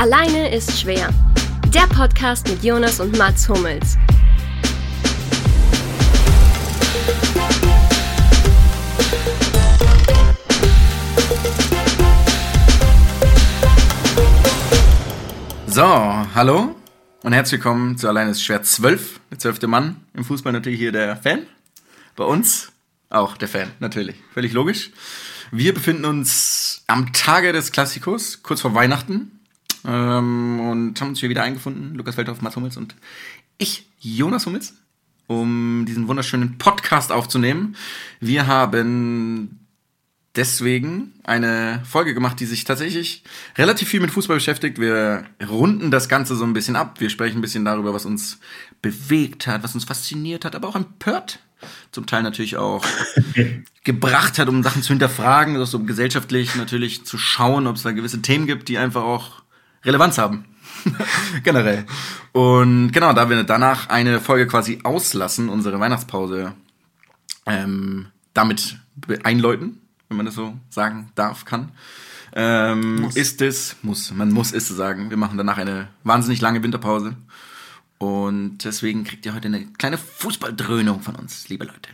Alleine ist schwer. Der Podcast mit Jonas und Mats Hummels. So, hallo und herzlich willkommen zu Alleine ist schwer 12. Der zwölfte Mann im Fußball natürlich hier der Fan. Bei uns auch der Fan, natürlich. Völlig logisch. Wir befinden uns am Tage des Klassikos, kurz vor Weihnachten. Ähm, und haben uns hier wieder eingefunden, Lukas Feldhoff, Mats Hummels und ich, Jonas Hummels, um diesen wunderschönen Podcast aufzunehmen. Wir haben deswegen eine Folge gemacht, die sich tatsächlich relativ viel mit Fußball beschäftigt. Wir runden das Ganze so ein bisschen ab. Wir sprechen ein bisschen darüber, was uns bewegt hat, was uns fasziniert hat, aber auch empört. Zum Teil natürlich auch gebracht hat, um Sachen zu hinterfragen, also um gesellschaftlich natürlich zu schauen, ob es da gewisse Themen gibt, die einfach auch Relevanz haben. Generell. Und genau, da wir danach eine Folge quasi auslassen, unsere Weihnachtspause ähm, damit einläuten, wenn man das so sagen darf, kann, ähm, ist es, muss, man muss es sagen, wir machen danach eine wahnsinnig lange Winterpause. Und deswegen kriegt ihr heute eine kleine Fußballdröhnung von uns, liebe Leute.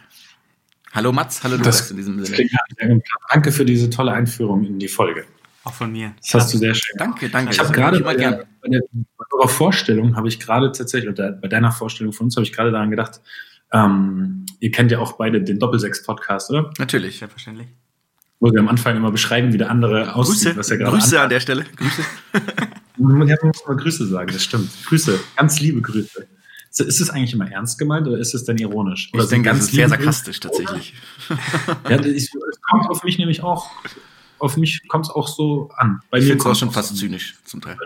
Hallo Mats, hallo Lukas in diesem Sinne. Danke für diese tolle Einführung in die Folge. Auch von mir. Das hast du sehr schön. Danke, danke. Ich habe gerade bei, der, bei, der, bei eurer Vorstellung habe ich gerade tatsächlich, oder bei deiner Vorstellung von uns habe ich gerade daran gedacht, ähm, ihr kennt ja auch beide den Doppelsechs-Podcast, oder? Natürlich. Selbstverständlich. Wo wir am Anfang immer beschreiben, wie der andere aussieht, Grüße, was er gerade Grüße an der Stelle. Grüße. Man muss mal Grüße sagen, das stimmt. Grüße, ganz liebe Grüße. Ist es eigentlich immer ernst gemeint oder ist es denn ironisch? Oder Ich denke, ist sehr sarkastisch tatsächlich. Ja, das kommt auf mich nämlich auch, auf mich kommt es auch so an. Bei Ich mir finde es auch schon fast zynisch zum Teil.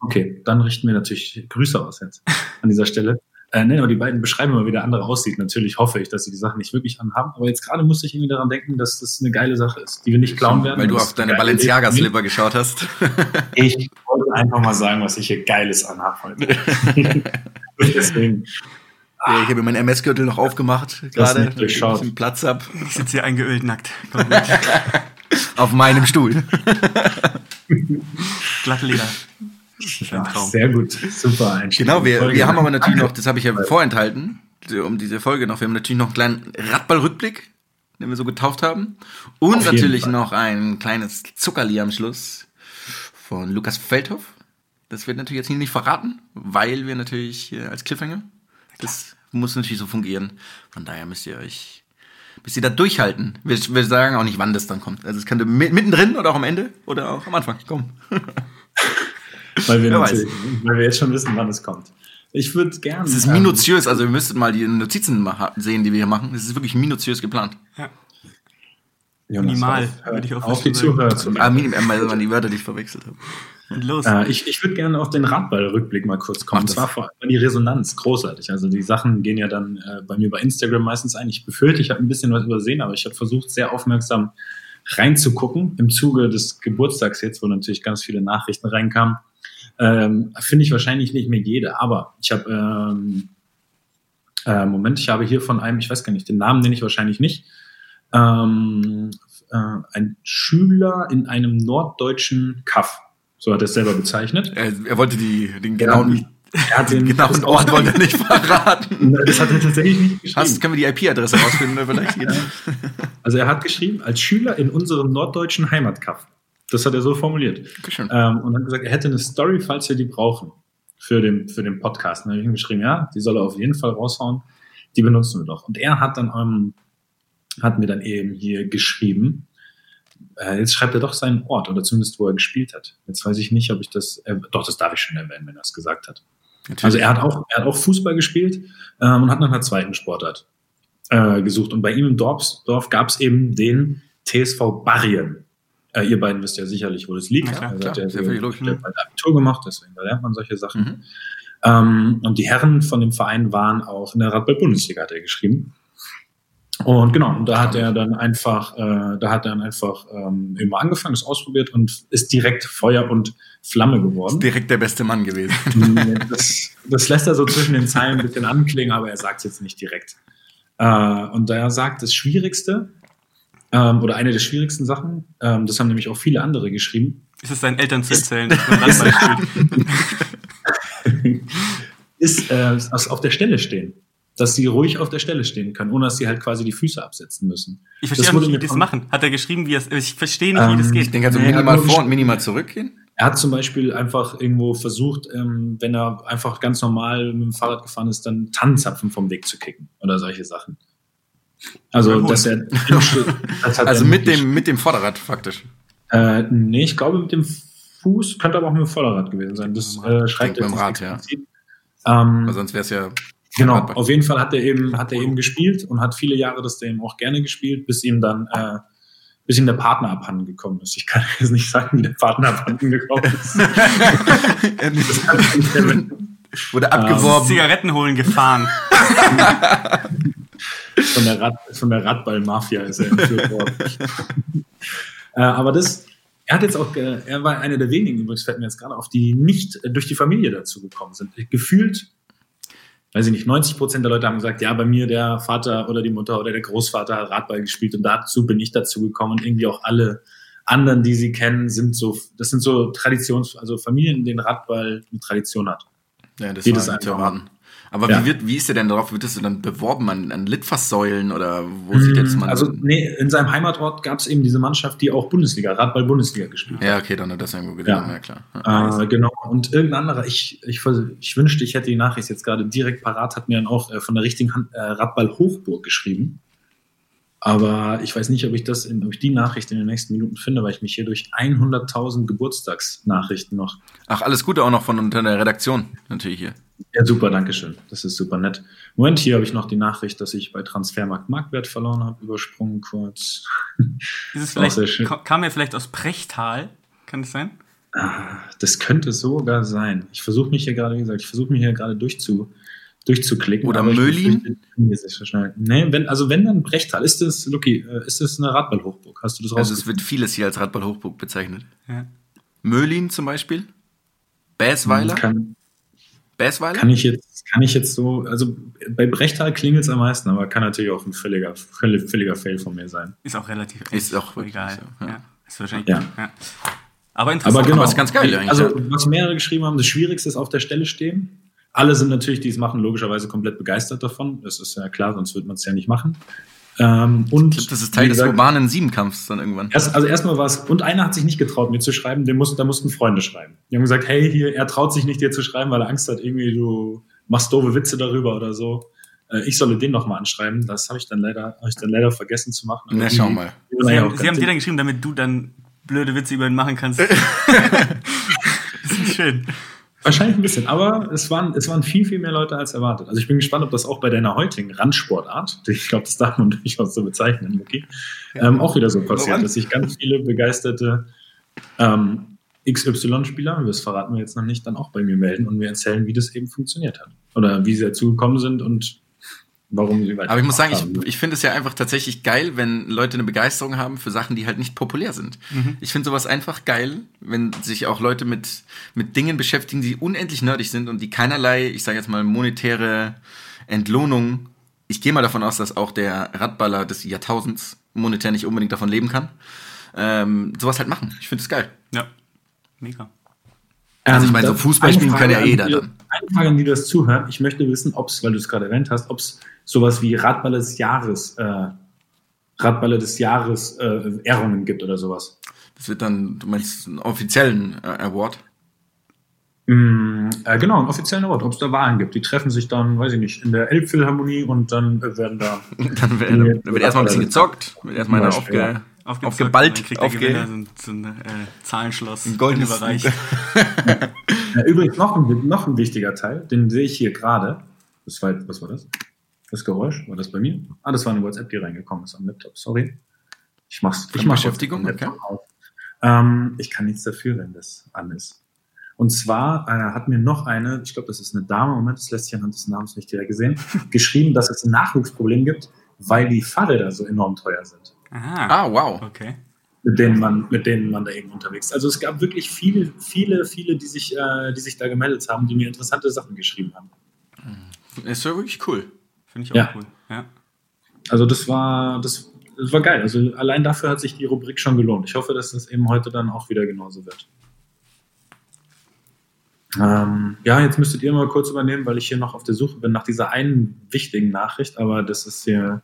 Okay, dann richten wir natürlich Grüße aus jetzt an dieser Stelle. Äh, nein, aber die beiden beschreiben immer, wie der andere aussieht. Natürlich hoffe ich, dass sie die Sachen nicht wirklich anhaben. Aber jetzt gerade musste ich irgendwie daran denken, dass das eine geile Sache ist, die wir nicht klauen werden. Weil du auf ist eine deine. Balenciaga-Slipper geschaut hast. Ich wollte einfach mal sagen, was ich hier Geiles anhabe heute. Deswegen. Ja, ich habe mir meinen MS-Gürtel noch aufgemacht, gerade, ich ein durchschaut. bisschen Platz hab Ich sitze hier eingeölt nackt. Auf meinem Stuhl. Glatte Leder. Das ist ein Ach, sehr gut, super Einstieg. Genau, wir, wir haben aber natürlich noch, das habe ich ja vorenthalten, um diese Folge noch, wir haben natürlich noch einen kleinen Radball-Rückblick, den wir so getauft haben. Und natürlich Fall. noch ein kleines Zuckerli am Schluss von Lukas Feldhoff. Das wird natürlich jetzt hier nicht verraten, weil wir natürlich als Cliffhanger, das muss natürlich so fungieren. Von daher müsst ihr euch, müsst ihr da durchhalten. Wir, wir sagen auch nicht, wann das dann kommt. Also es könnte mi- mittendrin oder auch am Ende oder auch am Anfang kommen. weil, wir weil wir jetzt schon wissen, wann es kommt. Ich würde gerne. Es ist minutiös, also ihr müsstet mal die Notizen mal sehen, die wir hier machen. Es ist wirklich minutiös geplant. Ja. Jonas, Minimal, auf, würde ich auch auf die. Zuhörer zu Ah, minim, äh, weil man die Wörter, die ich verwechselt habe. Und los. Äh, ich ich würde gerne auf den Radball-Rückblick mal kurz kommen. Und zwar vor allem die Resonanz, großartig. Also die Sachen gehen ja dann äh, bei mir bei Instagram meistens ein. Ich befürchte, ich habe ein bisschen was übersehen, aber ich habe versucht, sehr aufmerksam reinzugucken im Zuge des Geburtstags jetzt, wo natürlich ganz viele Nachrichten reinkamen. Ähm, Finde ich wahrscheinlich nicht mehr jede, aber ich habe, ähm, äh, Moment, ich habe hier von einem, ich weiß gar nicht, den Namen nenne ich wahrscheinlich nicht, ähm, äh, ein Schüler in einem norddeutschen Kaff. So hat er es selber bezeichnet. Er, er wollte die, den genauen, Er hat den den genauen Ort wollte er nicht verraten. Das hat er tatsächlich nicht geschrieben. Hast, können wir die IP-Adresse rausfinden? oder Vielleicht geht Also er hat geschrieben, als Schüler in unserem norddeutschen Heimatkaff. Das hat er so formuliert. Ähm, und hat gesagt, er hätte eine Story, falls wir die brauchen, für den, für den Podcast. Und dann habe ich ihm geschrieben, ja, die soll er auf jeden Fall raushauen. Die benutzen wir doch. Und er hat dann, ähm, hat mir dann eben hier geschrieben, äh, jetzt schreibt er doch seinen Ort oder zumindest, wo er gespielt hat. Jetzt weiß ich nicht, ob ich das, äh, doch, das darf ich schon erwähnen, wenn er es gesagt hat. Also er hat auch, er hat auch Fußball gespielt ähm, und hat nach einer zweiten Sportart äh, gesucht. Und bei ihm im Dorf, Dorf gab es eben den TSV Barrien. Äh, ihr beiden wisst ja sicherlich, wo das liegt. Klar, Also klar, hat der hat bald Abitur gemacht, deswegen da lernt man solche Sachen. Mhm. Ähm, und die Herren von dem Verein waren auch in der Radball-Bundesliga, hat er geschrieben. Und genau, und da hat er dann einfach, äh, da hat er dann einfach ähm, immer angefangen, das ausprobiert und ist direkt Feuer und Flamme geworden. Direkt der beste Mann gewesen. das, das lässt er so zwischen den Zeilen ein bisschen anklingen, aber er sagt es jetzt nicht direkt. Äh, und da er sagt, das Schwierigste ähm, oder eine der schwierigsten Sachen, ähm, das haben nämlich auch viele andere geschrieben, Ist es deinen Eltern zu erzählen, dass man spielt? ist äh, also auf der Stelle stehen. Dass sie ruhig auf der Stelle stehen können, ohne dass sie halt quasi die Füße absetzen müssen. Ich verstehe Das nicht, wie die das machen. Hat er geschrieben, wie es. Ich verstehe nicht, wie das Ähm, geht. Ich denke also Nee, minimal vor und minimal zurückgehen. Er hat zum Beispiel einfach irgendwo versucht, ähm, wenn er einfach ganz normal mit dem Fahrrad gefahren ist, dann Tannenzapfen vom Weg zu kicken oder solche Sachen. Also, dass er. das hat Also er mit dem, mit dem Vorderrad faktisch. Äh, nee, ich glaube mit dem Fuß, könnte aber auch mit dem Vorderrad gewesen sein. Das äh, schreibt denke mit dem Rad, nicht ja. Ähm, Weil sonst wäre es ja. Genau, auf jeden Fall hat er eben, hat er eben gespielt und hat viele Jahre das eben auch gerne gespielt, bis ihm dann, äh, bis ihm der Partner abhanden gekommen ist. Ich kann jetzt nicht sagen, wie der Partner abhanden gekommen ist. das kann ich nicht mehr- Wurde Ähm, abgeworben. Zigaretten holen gefahren. von der, Rad, von der Radball-Mafia ist er entführt worden. äh, aber das, er hat jetzt auch, äh, er war einer der wenigen, übrigens fällt mir jetzt gerade auf, die nicht äh, durch die Familie dazu gekommen sind. Gefühlt, weiß ich nicht, 90 Prozent der Leute haben gesagt, ja, bei mir der Vater oder die Mutter oder der Großvater hat Radball gespielt und dazu bin ich dazu gekommen und irgendwie auch alle anderen, die sie kennen, sind so, das sind so Traditions, also Familien, in denen Radball eine Tradition hat. Ja, das Wie war erwarten. Aber Ja. wie, wird, wie ist der denn darauf? Wird das dann beworben an, an Litfaßsäulen oder wo sieht jetzt man? Also, nee, in seinem Heimatort gab es eben diese Mannschaft, die auch Bundesliga, Radball-Bundesliga gespielt hat. ja, okay, dann hat das irgendwo genommen, Ja. ja, klar. Ja. Äh, genau. Und irgendein anderer, ich, ich, ich wünschte, ich hätte die Nachricht jetzt gerade direkt parat, hat mir dann auch äh, von der richtigen Hand, äh, Radball Hochburg geschrieben. Aber ich weiß nicht, ob ich das in, ob ich die Nachricht in den nächsten Minuten finde, weil ich mich hier durch 100.000 Geburtstagsnachrichten noch. Ach, alles Gute auch noch von unter der Redaktion, natürlich hier. Ja, super, danke schön. Das ist super nett. Moment, hier habe ich noch die Nachricht, dass ich bei Transfermarkt Marktwert verloren habe, übersprungen kurz. Ist es Auch sehr vielleicht, kam er vielleicht aus Prechtal? Kann das sein? Ah, Das könnte sogar sein. Ich versuche mich hier gerade, wie gesagt, ich versuche mich hier gerade durchzu, durchzuklicken. Oder Möhlin? Nee, wenn, also wenn dann Brechtal, ist das, Luki, äh, ist das eine Radballhochburg? Hast du das Also es wird vieles hier als Radball-Hochburg bezeichnet. Ja. Möhlin zum Beispiel. Bäsweiler. Kann, Bäsweiler? kann ich jetzt, kann ich jetzt so, also bei Brechtal klingelt es am meisten, aber kann natürlich auch ein völliger, völlig, völliger Fail von mir sein. Ist auch relativ. Ist auch wirklich egal. so, ja. ja. Ist wahrscheinlich. Ja. Ja. Aber interessant. Aber genau. ist ganz geil eigentlich, Also, was mehrere geschrieben haben, das Schwierigste ist auf der Stelle stehen. Alle sind natürlich, die es machen, logischerweise komplett begeistert davon. Das ist ja klar, sonst würde man es ja nicht machen. Ähm, und Ich glaub, das ist Teil wie des gesagt, urbanen Siebenkampfs dann irgendwann. Erst, also erstmal war es, und einer hat sich nicht getraut, mir zu schreiben, den muss, da mussten Freunde schreiben. Die haben gesagt, hey, hier, er traut sich nicht, dir zu schreiben, weil er Angst hat, irgendwie du machst doofe Witze darüber oder so. Äh, Ich solle den nochmal anschreiben. Das habe ich dann leider, habe ich dann leider vergessen zu machen. Aber Na, schau mal. Sie ja haben, Sie haben dir dann geschrieben, damit du dann blöde Witze über ihn machen kannst. das ist schön. Wahrscheinlich ein bisschen, aber es waren, es waren viel, viel mehr Leute als erwartet. Also ich bin gespannt, ob das auch bei deiner heutigen Randsportart, ich glaube, das darf man durchaus so bezeichnen, okay, ähm, auch wieder so passiert, dass sich ganz viele begeisterte ähm, XY-Spieler, das verraten wir jetzt noch nicht, dann auch bei mir melden und mir erzählen, wie das eben funktioniert hat. Oder wie sie dazu gekommen sind und warum sie Aber ich muss sagen, haben. ich, ich finde es ja einfach tatsächlich geil, wenn Leute eine Begeisterung haben für Sachen, die halt nicht populär sind. Ich finde sowas einfach geil, wenn sich auch Leute mit, mit Dingen beschäftigen, die unendlich nerdig sind und die keinerlei, ich sage jetzt mal, monetäre Entlohnung. Ich gehe mal davon aus, dass auch der Radballer des Jahrtausends monetär nicht unbedingt davon leben kann. Ähm, sowas halt machen. Ich finde es geil. Ja. Mega. Also ich meine, so Fußball spielen kann ja jeder dann. Eine Frage an die, das zuhören. Ich möchte wissen, ob es, weil du es gerade erwähnt hast, ob es sowas wie Radballer des Jahres, äh, Radballer des Jahres äh, Ehrungen gibt oder sowas. Das wird dann, du meinst, einen offiziellen äh, Award. Mm, äh, genau, einen offiziellen Award, ob es da Wahlen gibt. Die treffen sich dann, weiß ich nicht, in der Elbphilharmonie und dann äh, werden da. Dann wird, dann wird erstmal ein bisschen gezockt, wird erstmal einer Zum Aufge, Aufgezockt, aufgeballt, dann kriegt der Gewinner so ein, so ein äh, Zahlenschloss. ein goldenes Bereich. Ja, übrigens noch ein, noch ein wichtiger Teil, den sehe ich hier gerade. Das war, was war das? Das Geräusch? War das bei mir? Ah, das war eine WhatsApp, die reingekommen ist am Laptop. Sorry. Ich mach's. Ich mach's Beschäftigung, auf. Ähm, ich kann nichts dafür, wenn das an ist. Und zwar äh, hat mir noch eine, ich glaube, das ist eine Dame, Moment, das lässt sich anhand des Namens nicht direkt gesehen, geschrieben, dass es ein Nachwuchsproblem gibt, weil die Fahrräder so enorm teuer sind, Aha. Ah, wow. Okay. mit denen man, mit denen man da eben unterwegs ist. Also es gab wirklich viele, viele, viele, die sich, äh, die sich da gemeldet haben, die mir interessante Sachen geschrieben haben. Ist ja wirklich cool. Finde ich auch Ja. cool. Ja. Also das war, das das war geil. Also allein dafür hat sich die Rubrik schon gelohnt. Ich hoffe, dass das eben heute dann auch wieder genauso wird. Ähm, ja, jetzt müsstet ihr mal kurz übernehmen, weil ich hier noch auf der Suche bin nach dieser einen wichtigen Nachricht, aber das ist hier,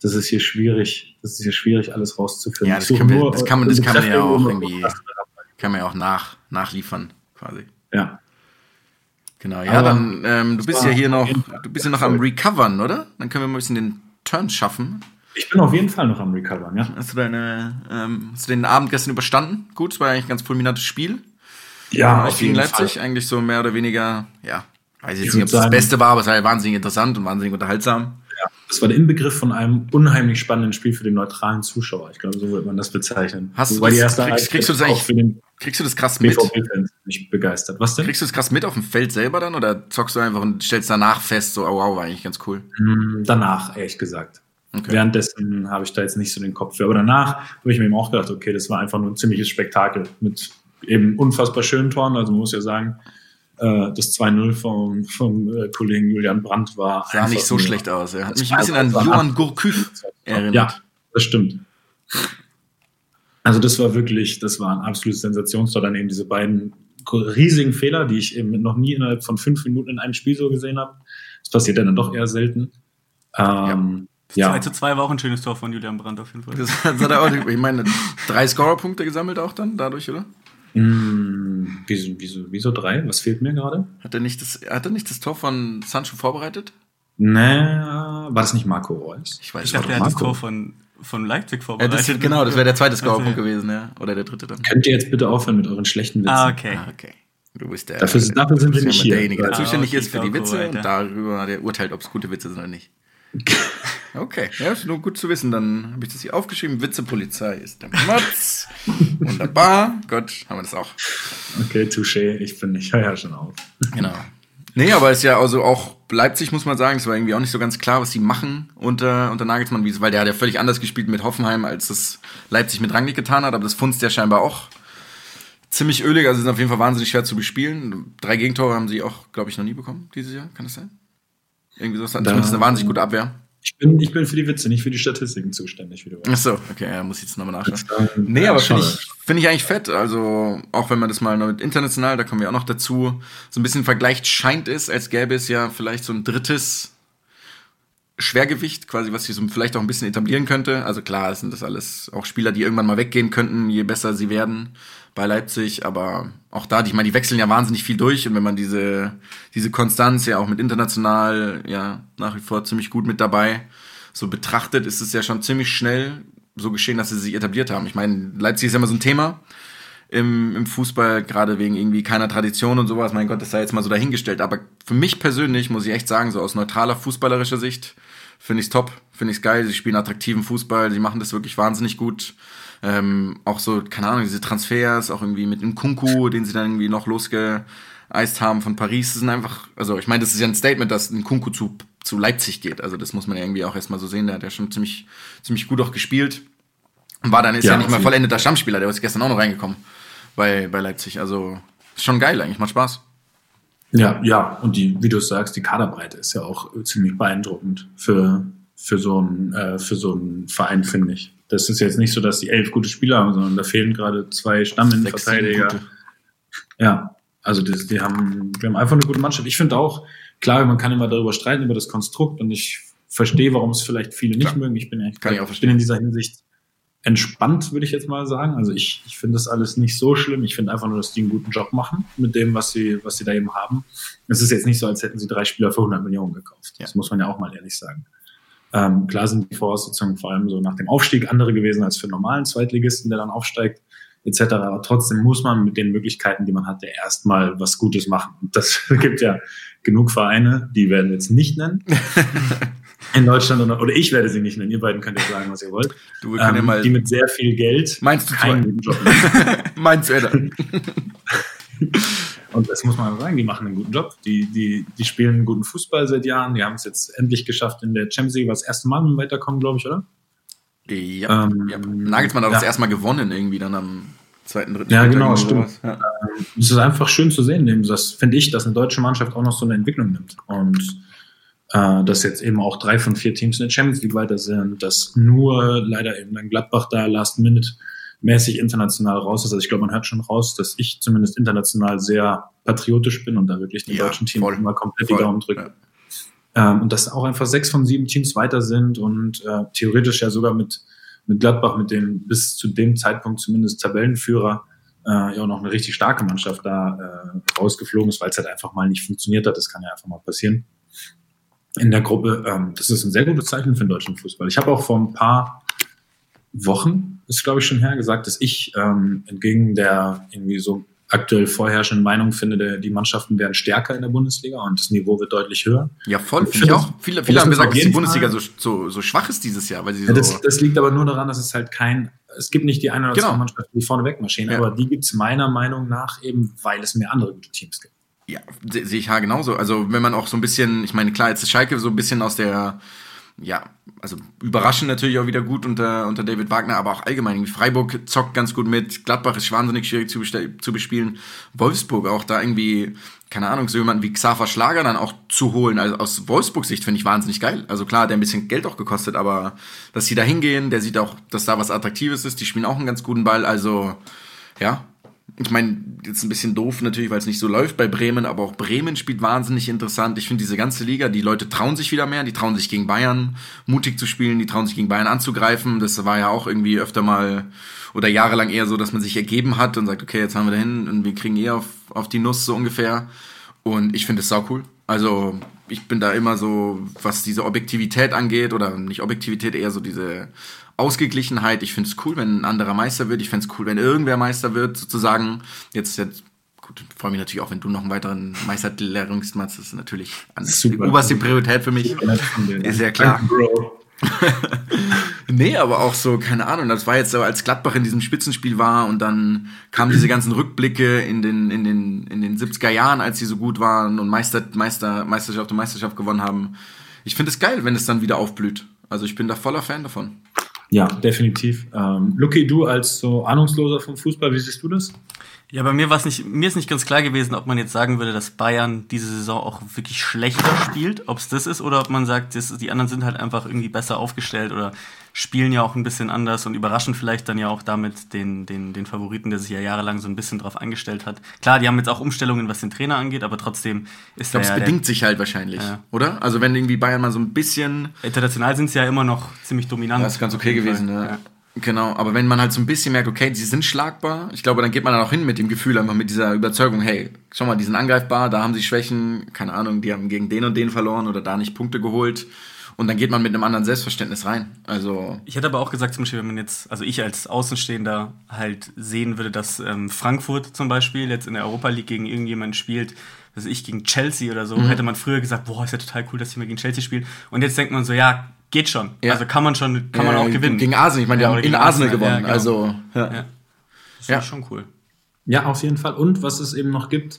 das ist hier schwierig, das ist hier schwierig, alles rauszufinden. Ja, das Ich kann, man- nur- das kann man, das kann man ja auch irgendwie, kann man ja auch nach, nachliefern, quasi. Ja. Genau, ja, Aber dann, ähm, du bist ja hier noch, auf jeden Fall du bist ja noch am Recovern, oder? Dann können wir mal ein bisschen den Turn schaffen. Ich bin auf jeden Fall noch am Recovern, ja. Hast du deine, ähm, hast du den Abend gestern überstanden? Gut, es war eigentlich ein ganz fulminantes Spiel. Ja, Euch gegen Leipzig, eigentlich so mehr oder weniger, ja, weiß ich Ich jetzt würd nicht, ob es das Beste war, aber es war ja wahnsinnig interessant und wahnsinnig unterhaltsam. Das war der Inbegriff von einem unheimlich spannenden Spiel für den neutralen Zuschauer. Ich glaube, so würde man das bezeichnen. Hast du die erste kriegst- kriegst du das eigentlich- für den Kriegst du das krass mit? Nicht begeistert. Was denn? Kriegst du das krass mit auf dem Feld selber dann oder zockst du einfach und stellst danach fest, so, oh wow, war eigentlich ganz cool. Hm, Danach, ehrlich gesagt. Okay. Währenddessen habe ich da jetzt nicht so den Kopf für. Aber danach habe ich mir eben auch gedacht, okay, das war einfach nur ein ziemliches Spektakel mit eben unfassbar schönen Toren. Also man muss ja sagen, äh, das 2-0 vom, vom äh, Kollegen Julian Brandt war Sah nicht so schlecht aus. Er hat mich ein bisschen an Johann ab- Gurküf erinnert. Ja, das stimmt. Also das war wirklich, das war ein absolutes Sensationstor. Dann eben diese beiden riesigen Fehler, die ich eben noch nie innerhalb von fünf Minuten in einem Spiel so gesehen habe. Das passiert ja dann doch eher selten. Ähm, ja, 2 zu 2 war auch ein schönes Tor von Julian Brandt auf jeden Fall. Das hat er auch, ich meine, drei Scorerpunkte gesammelt auch dann dadurch, oder? Hm, wieso, wieso, wieso drei? Was fehlt mir gerade? Hat er nicht das, hat er nicht das Tor von Sancho vorbereitet? Nee, war das nicht Marco Reus? Ich weiß Ich es dachte, er hat das Marco. Tor von, von Leipzig ja, vorbereitet. das, Genau, das wäre der zweite Also, Scorerpunkt gewesen, ja. Oder der dritte dann. Könnt ihr jetzt bitte aufhören mit euren schlechten Witzen? Ah, okay. Ah, okay. Du bist der. Dafür- dafür sind wir nicht ja hier. derjenige, der Ah, zuständig okay, ist für die Witze Alter. und darüber der urteilt, ob es gute Witze sind oder nicht. Okay, ja, ist nur gut zu wissen. Dann habe ich das hier aufgeschrieben. Witzepolizei ist der Mats. Wunderbar. Gut, haben wir das auch. Okay, touché. Ich bin, ich höre ja schon auf. Genau. Nee, aber es ist ja also auch Leipzig, muss man sagen, es war irgendwie auch nicht so ganz klar, was sie machen unter, unter Nagelsmann, weil der hat ja völlig anders gespielt mit Hoffenheim, als das Leipzig mit Rangnick getan hat, aber das funzt ja scheinbar auch ziemlich ölig, also sind auf jeden Fall wahnsinnig schwer zu bespielen. Drei Gegentore haben sie auch, glaube ich, noch nie bekommen dieses Jahr, kann das sein? Irgendwie so, zumindest eine wahnsinnig gute Abwehr. Ich bin, ich bin für die Witze, nicht für die Statistiken zuständig, wie du weißt. Ach so, okay, ja, muss ich jetzt nochmal nachschauen. Ähm, Nee, ja, aber finde ich, finde ich eigentlich fett. Also, auch wenn man das mal mit international, da kommen wir auch noch dazu, so ein bisschen vergleicht, scheint es, als gäbe es ja vielleicht so ein drittes Schwergewicht, quasi, was sie so vielleicht auch ein bisschen etablieren könnte. Also klar, es sind das alles auch Spieler, die irgendwann mal weggehen könnten, je besser sie werden bei Leipzig. Aber auch da, ich meine, die wechseln ja wahnsinnig viel durch und wenn man diese, diese Konstanz ja auch mit international ja nach wie vor ziemlich gut mit dabei so betrachtet, ist es ja schon ziemlich schnell so geschehen, dass sie sich etabliert haben. Ich meine, Leipzig ist ja immer so ein Thema im, im Fußball, gerade wegen irgendwie keiner Tradition und sowas. Mein Gott, das sei jetzt mal so dahingestellt. Aber für mich persönlich muss ich echt sagen, so aus neutraler fußballerischer Sicht, finde ich's top, finde ich's geil. Sie spielen attraktiven Fußball, sie machen das wirklich wahnsinnig gut. Ähm, auch so, keine Ahnung, diese Transfers, auch irgendwie mit dem Kunku, den sie dann irgendwie noch losgeeist haben von Paris, das sind einfach, also ich meine, das ist ja ein Statement, dass ein Kunku zu, zu Leipzig geht. Also das muss man ja irgendwie auch erstmal so sehen. Der hat ja schon ziemlich, ziemlich gut auch gespielt. Und war dann, ist ja, Ja, nicht jeden vollendeter Stammspieler, der ist gestern auch noch reingekommen bei, bei Leipzig. Also ist schon geil eigentlich, macht Spaß. Ja, ja, und die, wie du sagst, die Kaderbreite ist ja auch ziemlich beeindruckend für, für so einen, äh, für so einen Verein, finde ich. Das ist jetzt nicht so, dass die elf gute Spieler haben, sondern da fehlen gerade zwei Stamminnenverteidiger. Ja, also das, die haben, wir haben einfach eine gute Mannschaft. Ich finde auch, klar, man kann immer darüber streiten, über das Konstrukt und ich verstehe, warum es vielleicht viele nicht Klar. mögen. Ich bin, Kann ich auch ich bin verstehen. in dieser Hinsicht entspannt, würde ich jetzt mal sagen. Also ich, ich finde das alles nicht so schlimm. Ich finde einfach nur, dass die einen guten Job machen mit dem, was sie, was sie da eben haben. Es ist jetzt nicht so, als hätten sie drei Spieler für 100 Millionen gekauft. Das muss man ja auch mal ehrlich sagen. Ähm, klar sind die Voraussetzungen vor allem so nach dem Aufstieg andere gewesen als für einen normalen Zweitligisten, der dann aufsteigt, etc. Aber trotzdem muss man mit den Möglichkeiten, die man hat, ja erstmal was Gutes machen. Und das gibt ja genug Vereine, die werden wir jetzt nicht nennen. In Deutschland oder, oder ich werde sie nicht nennen. Ihr beiden könnt ja sagen, was ihr wollt. Du, wir können ja Ähm, mal. die mit sehr viel Geld Meinst du keinen Job. Meinst du? Und das muss man sagen, die machen einen guten Job. Die, die, die spielen einen guten Fußball seit Jahren. Die haben es jetzt endlich geschafft in der Champions League, war das erste Mal mit dem Weiterkommen, glaube ich, oder? Ja, Ähm, ja. Nagelsmann hat das ja. erstmal gewonnen, irgendwie dann am zweiten, dritten Ja, genau, stimmt. Ja. Es ist einfach schön zu sehen, das finde ich, dass eine deutsche Mannschaft auch noch so eine Entwicklung nimmt. Und äh, dass jetzt eben auch drei von vier Teams in der Champions League weiter sind, dass nur leider eben dann Gladbach da last minute mäßig international raus ist. Also ich glaube, man hört schon raus, dass ich zumindest international sehr patriotisch bin und da wirklich den Ja, deutschen Team voll. immer komplett Voll, die Daumen drücke. Ähm, und dass auch einfach sechs von sieben Teams weiter sind und äh, theoretisch ja sogar mit, mit Gladbach, mit dem bis zu dem Zeitpunkt zumindest Tabellenführer, äh, ja auch noch eine richtig starke Mannschaft da äh, rausgeflogen ist, weil es halt einfach mal nicht funktioniert hat. Das kann ja einfach mal passieren. In der Gruppe, ähm, das ist ein sehr gutes Zeichen für den deutschen Fußball. Ich habe auch vor ein paar Wochen, ist glaube ich schon her, gesagt, dass ich ähm, entgegen der irgendwie so aktuell vorherrschenden Meinung finde, der, die Mannschaften werden stärker in der Bundesliga und das Niveau wird deutlich höher. Ja, voll, Ich finde ich auch. Viele, viele haben gesagt, dass die Bundesliga so, so, so schwach ist dieses Jahr, weil sie Ja, so. das, das liegt aber nur daran, dass es halt kein, es gibt nicht die eine oder Genau. zwei Mannschaften, die vorne wegmarschieren, Ja. aber die gibt's meiner Meinung nach eben, weil es mehr andere gute Teams gibt. Ja, se- sehe ich ja genauso. Also wenn man auch so ein bisschen, ich meine, klar, jetzt ist Schalke so ein bisschen aus der, ja, also überraschend natürlich auch wieder gut unter, unter David Wagner, aber auch allgemein. Freiburg zockt ganz gut mit, Gladbach ist wahnsinnig schwierig zu, zu bespielen. Wolfsburg auch da irgendwie, keine Ahnung, so jemanden wie Xaver Schlager dann auch zu holen. Also aus Wolfsburgs Sicht finde ich wahnsinnig geil. Also klar, der ein bisschen Geld auch gekostet, aber dass sie da hingehen, der sieht auch, dass da was Attraktives ist, die spielen auch einen ganz guten Ball. Also ja, ich meine, jetzt ein bisschen doof natürlich, weil es nicht so läuft bei Bremen, aber auch Bremen spielt wahnsinnig interessant. Ich finde diese ganze Liga, die Leute trauen sich wieder mehr, die trauen sich gegen Bayern mutig zu spielen, die trauen sich gegen Bayern anzugreifen. Das war ja auch irgendwie öfter mal oder jahrelang eher so, dass man sich ergeben hat und sagt, okay, jetzt haben wir dahin und wir kriegen eh auf, auf die Nuss so ungefähr. Und ich finde es sau cool. Also ich bin da immer so, was diese Objektivität angeht, oder nicht Objektivität, eher so diese Ausgeglichenheit. Ich finde es cool, wenn ein anderer Meister wird. Ich finde es cool, wenn irgendwer Meister wird, sozusagen. Jetzt, jetzt gut, freue mich natürlich auch, wenn du noch einen weiteren Meistertitel erringst, Mats. Das ist natürlich an, die Super. oberste Priorität für mich. Ist ja klar. Nee, aber auch so, keine Ahnung, das war jetzt so, als Gladbach in diesem Spitzenspiel war und dann kamen diese ganzen Rückblicke in den, in den, in den 70er Jahren, als sie so gut waren und Meister, Meister, Meisterschaft und Meisterschaft gewonnen haben. Ich finde es geil, wenn es dann wieder aufblüht. Also ich bin da voller Fan davon. Ja, definitiv. Ähm, Lucky, du als so Ahnungsloser vom Fußball, wie siehst du das? Ja, bei mir war es nicht, mir ist nicht ganz klar gewesen, ob man jetzt sagen würde, dass Bayern diese Saison auch wirklich schlechter spielt, ob es das ist, oder ob man sagt, das, die anderen sind halt einfach irgendwie besser aufgestellt oder spielen ja auch ein bisschen anders und überraschen vielleicht dann ja auch damit den, den, den Favoriten, der sich ja jahrelang so ein bisschen drauf eingestellt hat. Klar, die haben jetzt auch Umstellungen, was den Trainer angeht, aber trotzdem ist Ich glaube, da es ja bedingt sich halt wahrscheinlich, Ja. oder? Also wenn irgendwie Bayern mal so ein bisschen international sind sie ja immer noch ziemlich dominant. Das ist ganz okay gewesen, Fall. ja. Genau, aber wenn man halt so ein bisschen merkt, okay, sie sind schlagbar, ich glaube, dann geht man dann auch hin mit dem Gefühl, einfach mit dieser Überzeugung, hey, schau mal, die sind angreifbar, da haben sie Schwächen, keine Ahnung, die haben gegen den und den verloren oder da nicht Punkte geholt. Und dann geht man mit einem anderen Selbstverständnis rein. Also, Ich hätte aber auch gesagt, zum Beispiel, wenn man jetzt, also ich als Außenstehender halt sehen würde, dass ähm, Frankfurt zum Beispiel jetzt in der Europa League gegen irgendjemanden spielt, weiß ich, gegen Chelsea oder so, Mhm. hätte man früher gesagt, boah, ist ja total cool, dass die mal gegen Chelsea spielen. Und jetzt denkt man so, ja, geht schon. Ja. Also kann man schon, kann man äh, auch gewinnen. Gegen Arsenal, ich meine, die Ja, haben oder in gegen Arsenal Arsenal, gewonnen. ja, genau. Also, ja. Ja. Das Ja. ist schon cool. Ja, auf jeden Fall. Und was es eben noch gibt,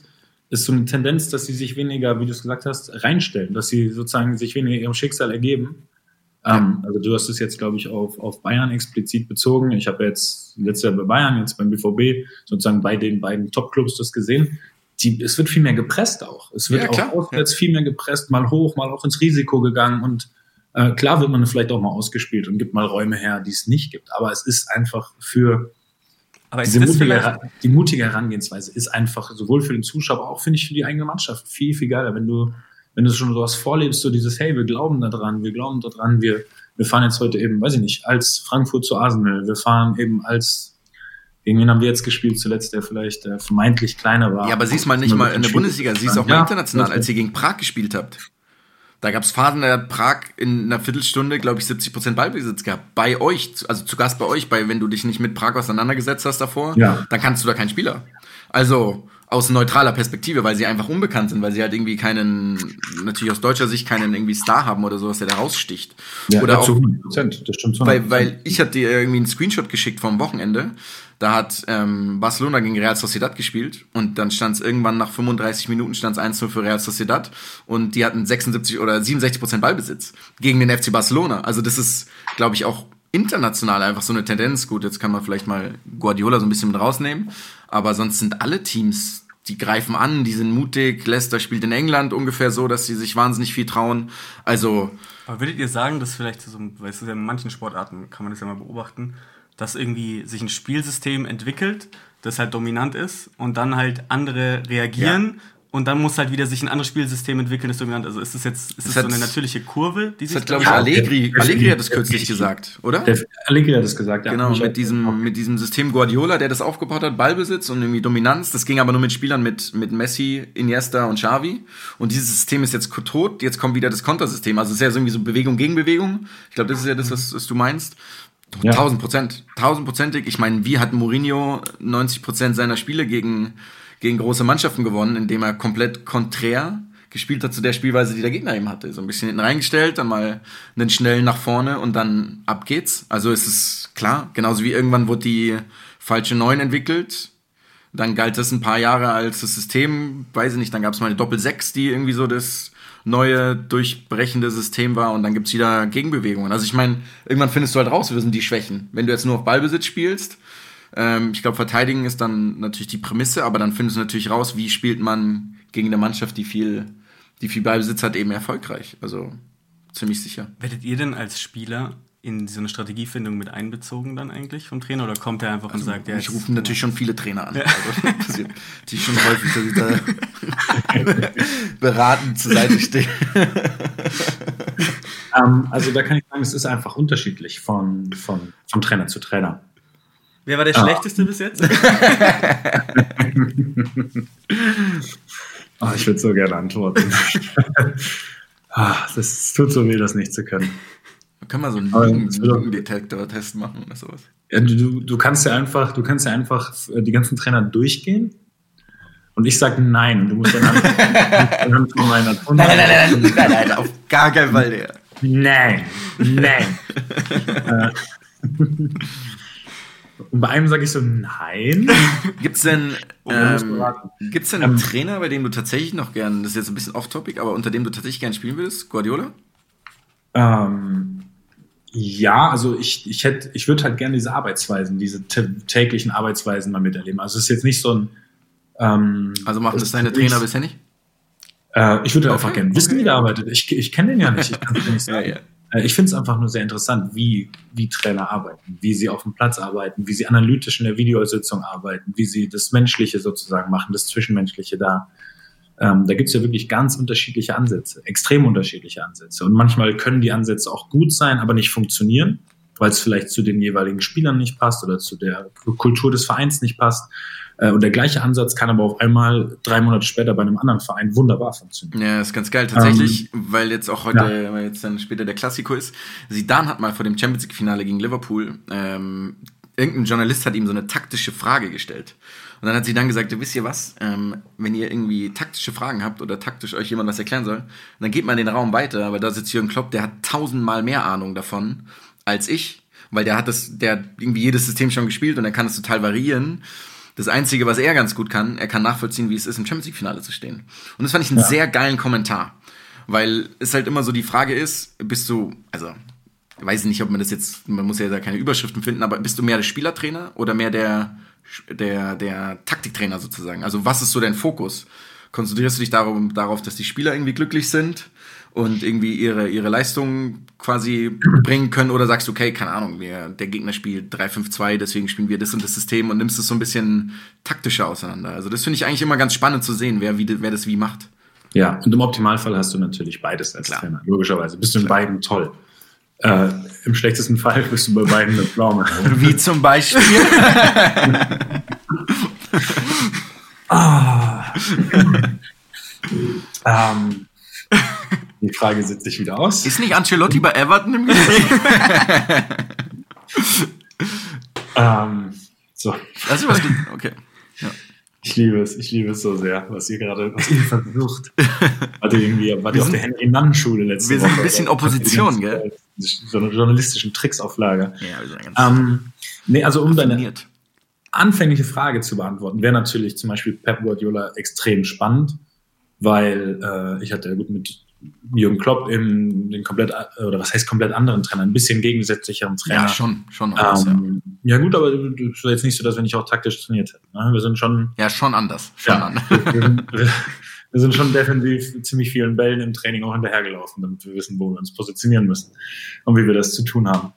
ist so eine Tendenz, dass sie sich weniger, wie du es gesagt hast, reinstellen, dass sie sozusagen sich weniger ihrem Schicksal ergeben. Ähm, also du hast es jetzt, glaube ich, auf, auf Bayern explizit bezogen. Ich habe jetzt letztes Jahr bei Bayern, jetzt beim BVB, sozusagen bei den beiden Top-Clubs das gesehen. Die, es wird viel mehr gepresst auch. Es wird Ja, auch auswärts viel mehr gepresst, mal hoch, mal auch ins Risiko gegangen und äh, klar wird man vielleicht auch mal ausgespielt und gibt mal Räume her, die es nicht gibt. Aber es ist einfach für Aber ist diese mutige, die mutige Herangehensweise ist einfach sowohl für den Zuschauer, aber auch finde ich für die eigene Mannschaft viel, viel geiler, wenn du, wenn du schon sowas vorlebst, so dieses, hey, wir glauben daran, wir glauben daran, wir, wir fahren jetzt heute eben, weiß ich nicht, als Frankfurt zu Arsenal, wir fahren eben als, gegen wen haben wir jetzt gespielt zuletzt, der vielleicht äh, vermeintlich kleiner war. Ja, aber siehst mal nicht mal in der Bundesliga, siehst auch mal Ja, international, als ihr gegen Prag gespielt habt. Da gab es Phasen, da hat Prag in einer Viertelstunde, glaube ich, 70% Ballbesitz gehabt. Bei euch, also zu Gast bei euch, bei, wenn du dich nicht mit Prag auseinandergesetzt hast davor, Ja. dann kannst du da keinen Spieler. Also aus neutraler Perspektive, weil sie einfach unbekannt sind, weil sie halt irgendwie keinen, natürlich aus deutscher Sicht keinen irgendwie Star haben oder sowas, der da raussticht. ja, oder ja, auch zu 100 Prozent, das stimmt zu 100%. weil, weil ich hatte dir irgendwie einen Screenshot geschickt vom Wochenende. Da hat ähm, Barcelona gegen Real Sociedad gespielt und dann stand es irgendwann nach 35 Minuten stand es 1-0 für Real Sociedad und die hatten 76 oder 67 Prozent Ballbesitz gegen den FC Barcelona. Also das ist, glaube ich, auch international einfach so eine Tendenz. Gut, jetzt kann man vielleicht mal Guardiola so ein bisschen mit rausnehmen, aber sonst sind alle Teams die greifen an, die sind mutig. Leicester spielt in England ungefähr so, dass sie sich wahnsinnig viel trauen. Also. Aber würdet ihr sagen, dass vielleicht so, weißt du, in manchen Sportarten kann man das ja mal beobachten, dass irgendwie sich ein Spielsystem entwickelt, das halt dominant ist und dann halt andere reagieren ja und dann muss halt wieder sich ein anderes Spielsystem entwickeln, das dominant. Also ist das jetzt ist das, das so eine natürliche Kurve, die sich das hat, glaube ich, Allegri, Allegri hat das kürzlich gesagt, oder? Der Allegri hat das gesagt, ja. Genau, mit diesem, mit diesem System Guardiola, der das aufgebaut hat, Ballbesitz und irgendwie Dominanz. Das ging aber nur mit Spielern mit, mit Messi, Iniesta und Xavi. Und dieses System ist jetzt tot. Jetzt kommt wieder das Kontersystem. Also es ist ja irgendwie so Bewegung gegen Bewegung. Ich glaube, das ist ja das, was, was du meinst. Tausend Prozent. Tausendprozentig. Ich meine, wie hat Mourinho 90 Prozent seiner Spiele gegen gegen große Mannschaften gewonnen, indem er komplett konträr gespielt hat zu der Spielweise, die der Gegner eben hatte. So ein bisschen hinten reingestellt, dann mal einen schnellen nach vorne und dann ab geht's. Also es ist klar, genauso wie irgendwann wurde die falsche Neun entwickelt. Dann galt das ein paar Jahre als das System, weiß ich nicht, dann gab es mal eine Doppel-Sechs, die irgendwie so das neue, durchbrechende System war und dann gibt's wieder Gegenbewegungen. Also ich meine, irgendwann findest du halt raus, wir sind die Schwächen. Wenn du jetzt nur auf Ballbesitz spielst, ähm, ich glaube, verteidigen ist dann natürlich die Prämisse, aber dann findest du natürlich raus, wie spielt man gegen eine Mannschaft, die viel, die viel Ballbesitz hat, eben erfolgreich. Also ziemlich sicher. Werdet ihr denn als Spieler in so eine Strategiefindung mit einbezogen dann eigentlich vom Trainer oder kommt er einfach also, und sagt, ja, ich rufe natürlich schon viele Trainer an. Ja. Also, passiert natürlich schon häufig, dass ich da beratend zur Seite stehe. um, ähm, also da kann ich sagen, es ist einfach unterschiedlich von, von, von Trainer zu Trainer. Wer war der ah. schlechteste bis jetzt? oh, ich würde so gerne antworten. ah, das tut so weh, das nicht zu können. Kann man so einen Lügendetektor-Test machen oder sowas? Ja, du, du kannst ja einfach, du kannst ja einfach äh, die ganzen Trainer durchgehen und ich sage nein. Du musst dann anhand von meiner Nein, nein, nein, nein, nein, nein, auf gar keinen Fall, der. Nein, nein. Äh, und bei einem sage ich so, nein. Gibt's denn, ähm, gibt's denn einen ähm, Trainer, bei dem du tatsächlich noch gern, das ist jetzt ein bisschen off-topic, aber unter dem du tatsächlich gern spielen würdest? Guardiola? Ähm, ja, also ich, ich hätte, ich würde halt gerne diese Arbeitsweisen, diese täglichen Arbeitsweisen mal miterleben. Also es ist jetzt nicht so ein. Ähm, also machen das deine Trainer bisher nicht? Äh, ich würde okay, einfach gerne wissen, wie der arbeitet. Ich, ich kenne den ja nicht. Ich kann nicht sagen. ja, ja. Äh, ich finde es einfach nur sehr interessant, wie, wie Trainer arbeiten, wie sie auf dem Platz arbeiten, wie sie analytisch in der Videositzung arbeiten, wie sie das Menschliche sozusagen machen, das Zwischenmenschliche da. Ähm, da gibt es ja wirklich ganz unterschiedliche Ansätze, extrem unterschiedliche Ansätze. Und manchmal können die Ansätze auch gut sein, aber nicht funktionieren, weil es vielleicht zu den jeweiligen Spielern nicht passt oder zu der Kultur des Vereins nicht passt. Äh, und der gleiche Ansatz kann aber auf einmal drei Monate später bei einem anderen Verein wunderbar funktionieren. Ja, ist ganz geil. Tatsächlich, ähm, weil jetzt auch heute, ja. weil jetzt dann später der Klassiko ist. Sidan hat mal vor dem Champions League Finale gegen Liverpool, ähm, irgendein Journalist hat ihm so eine taktische Frage gestellt. Und dann hat sie dann gesagt, wisst ihr was, ähm, wenn ihr irgendwie taktische Fragen habt oder taktisch euch jemand was erklären soll, dann geht mal den Raum weiter, aber da sitzt Jürgen Klopp, der hat tausendmal mehr Ahnung davon als ich, weil der hat das, der hat irgendwie jedes System schon gespielt und er kann es total variieren. Das Einzige, was er ganz gut kann, er kann nachvollziehen, wie es ist, im Champions League-Finale zu stehen. Und das fand ich einen ja. sehr geilen Kommentar. Weil es halt immer so die Frage ist, bist du, also, weiß ich nicht, ob man das jetzt, man muss ja da keine Überschriften finden, aber bist du mehr der Spielertrainer oder mehr der, der, der Taktiktrainer sozusagen? Also, was ist so dein Fokus? Konzentrierst du dich darum, darauf, dass die Spieler irgendwie glücklich sind? und irgendwie ihre, ihre Leistung quasi bringen können oder sagst du, okay, keine Ahnung, wir, der Gegner spielt 3-5-2, deswegen spielen wir das und das System und nimmst es so ein bisschen taktischer auseinander. Also das finde ich eigentlich immer ganz spannend zu sehen, wer, wie, wer das wie macht. Ja, und im Optimalfall hast du natürlich beides als Klar. Trainer, logischerweise. Bist du in beiden toll. Äh, Im schlechtesten Fall bist du bei beiden eine Pflaume. Wie zum Beispiel. ah. ähm, die Frage setzt sich wieder aus. Ist nicht Ancelotti bei Everton im Gespräch? ähm, so. Also, was okay. Ja. Ich liebe es, ich liebe es so sehr, was ihr gerade, was ihr versucht. Wart ihr irgendwie, wart ihr auf der Henry-Mann-Schule letzte Woche? Wir sind ein bisschen Opposition, gell? So eine journalistischen Tricksauflage. Ja, wir sind ganz ähm, Nee, also um deine anfängliche Frage zu beantworten, wäre natürlich zum Beispiel Pep Guardiola extrem spannend, weil äh, ich hatte ja gut mit Jürgen Klopp eben den komplett, oder was heißt komplett anderen Trainer, ein bisschen gegensätzlicheren Trainer. Ja, schon, schon anders, ähm, ja. ja. gut, aber es ist jetzt nicht so, dass wir nicht auch taktisch trainiert hätten. Ne? Wir sind schon. Ja, schon anders. Schon ja, anders. Wir, wir, sind schon definitiv ziemlich vielen Bällen im Training auch hinterhergelaufen, damit wir wissen, wo wir uns positionieren müssen und wie wir das zu tun haben.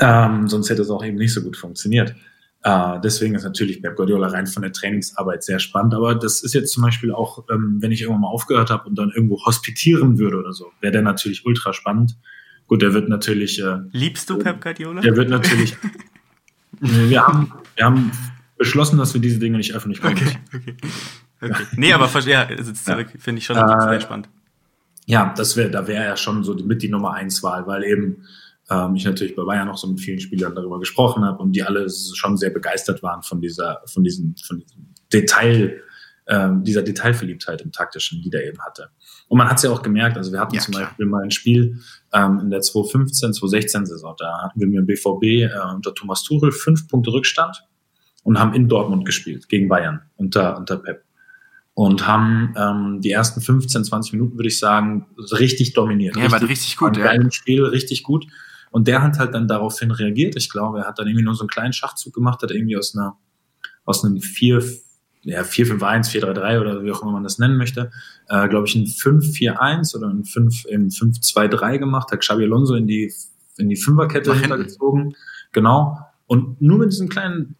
Ähm, sonst hätte es auch eben nicht so gut funktioniert. Uh, deswegen ist natürlich Pep Guardiola rein von der Trainingsarbeit sehr spannend. Aber das ist jetzt zum Beispiel auch, ähm, wenn ich irgendwann mal aufgehört habe und dann irgendwo hospitieren würde oder so, wäre der natürlich ultra spannend. Gut, der wird natürlich. Äh, Liebst du Pep Guardiola? Der wird natürlich. wir, haben, wir haben beschlossen, dass wir diese Dinge nicht öffentlich machen. Okay, okay. okay. Nee, aber ja, ja. finde ich schon äh, sehr spannend. Ja, das wäre, da wäre ja schon so mit die Nummer eins Wahl, weil eben ähm, ich natürlich bei Bayern noch so mit vielen Spielern darüber gesprochen habe und die alle schon sehr begeistert waren von dieser, von diesem, von diesem Detail, ähm, dieser Detailverliebtheit im Taktischen, die der eben hatte. Und man hat es ja auch gemerkt, also wir hatten ja, zum klar. Beispiel mal ein Spiel ähm, in der 2015, 2016 Saison, da hatten wir mit dem BVB äh, unter Thomas Tuchel fünf Punkte Rückstand und haben in Dortmund gespielt gegen Bayern unter, unter Pep und haben ähm, die ersten 15, 20 Minuten, würde ich sagen, richtig dominiert. Ja, richtig, war richtig gut. Ja. Spiel richtig gut. Und der hat halt dann daraufhin reagiert. Ich glaube, er hat dann irgendwie nur so einen kleinen Schachzug gemacht, hat irgendwie aus einer, aus einem 4, ja, 4-5-1, 4-3-3 oder wie auch immer man das nennen möchte, äh, glaube ich, ein 5-4-1 oder ein 5, 5-2-3 gemacht, hat Xabi Alonso in die, in die Fünferkette hintergezogen. Genau. Und nur mit diesem kleinen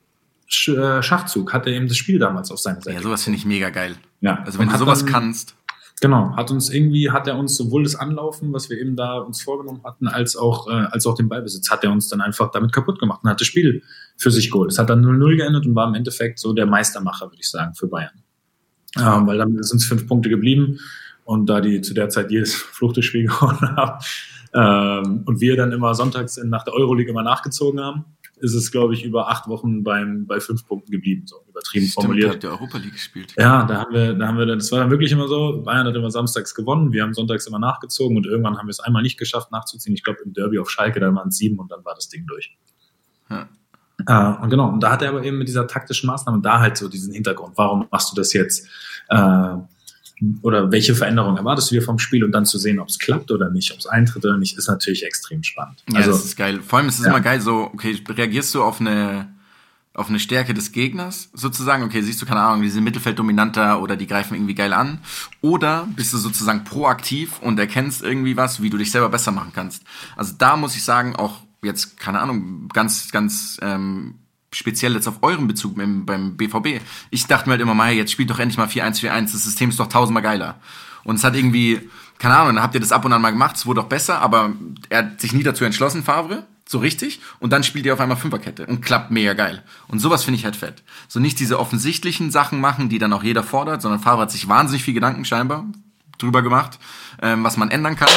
äh, Schachzug hat er eben das Spiel damals auf seine Seite. Ja, sowas finde ich mega geil. Ja. Also wenn du sowas dann, kannst. Genau, hat uns irgendwie, hat er uns sowohl das Anlaufen, was wir eben da uns vorgenommen hatten, als auch, äh, als auch den Ballbesitz, hat er uns dann einfach damit kaputt gemacht und hat das Spiel für sich geholt. Es hat dann 0-0 geendet und war im Endeffekt so der Meistermacher, würde ich sagen, für Bayern. Ähm, weil dann sind es fünf Punkte geblieben und da die zu der Zeit jedes Fluchtspiel gewonnen haben ähm, und wir dann immer sonntags nach der Euroleague immer nachgezogen haben, ist es, glaube ich, über acht Wochen beim, bei fünf Punkten geblieben, so übertrieben Stimmt, formuliert. Habt ihr Europa League gespielt. Ja, da haben wir, da haben wir, das war dann wirklich immer so, Bayern hat immer samstags gewonnen, wir haben sonntags immer nachgezogen und irgendwann haben wir es einmal nicht geschafft nachzuziehen. Ich glaube im Derby auf Schalke, da waren es sieben und dann war das Ding durch. Ja. Äh, und genau, und da hat er aber eben mit dieser taktischen Maßnahme da halt so diesen Hintergrund. Warum machst du das jetzt? Äh, oder welche Veränderungen erwartest du dir vom Spiel und dann zu sehen, ob es klappt oder nicht, ob es eintritt oder nicht, ist natürlich extrem spannend. Ja, also, das ist geil. Vor allem ist es ja. immer geil, so, okay, reagierst du auf eine, auf eine Stärke des Gegners sozusagen, okay, siehst du, keine Ahnung, die sind Mittelfeld dominanter oder die greifen irgendwie geil an, oder bist du sozusagen proaktiv und erkennst irgendwie was, wie du dich selber besser machen kannst. Also da muss ich sagen, auch jetzt, keine Ahnung, ganz, ganz ähm, speziell jetzt auf euren Bezug beim, beim BVB. Ich dachte mir halt immer mal, jetzt spielt doch endlich mal 4-1-4-1, das System ist doch tausendmal geiler. Und es hat irgendwie, keine Ahnung, dann habt ihr das ab und an mal gemacht, es wurde auch besser, aber er hat sich nie dazu entschlossen, Favre, so richtig, und dann spielt ihr auf einmal Fünferkette und klappt mega geil. Und sowas finde ich halt fett. So nicht diese offensichtlichen Sachen machen, die dann auch jeder fordert, sondern Favre hat sich wahnsinnig viel Gedanken scheinbar drüber gemacht, ähm, was man ändern kann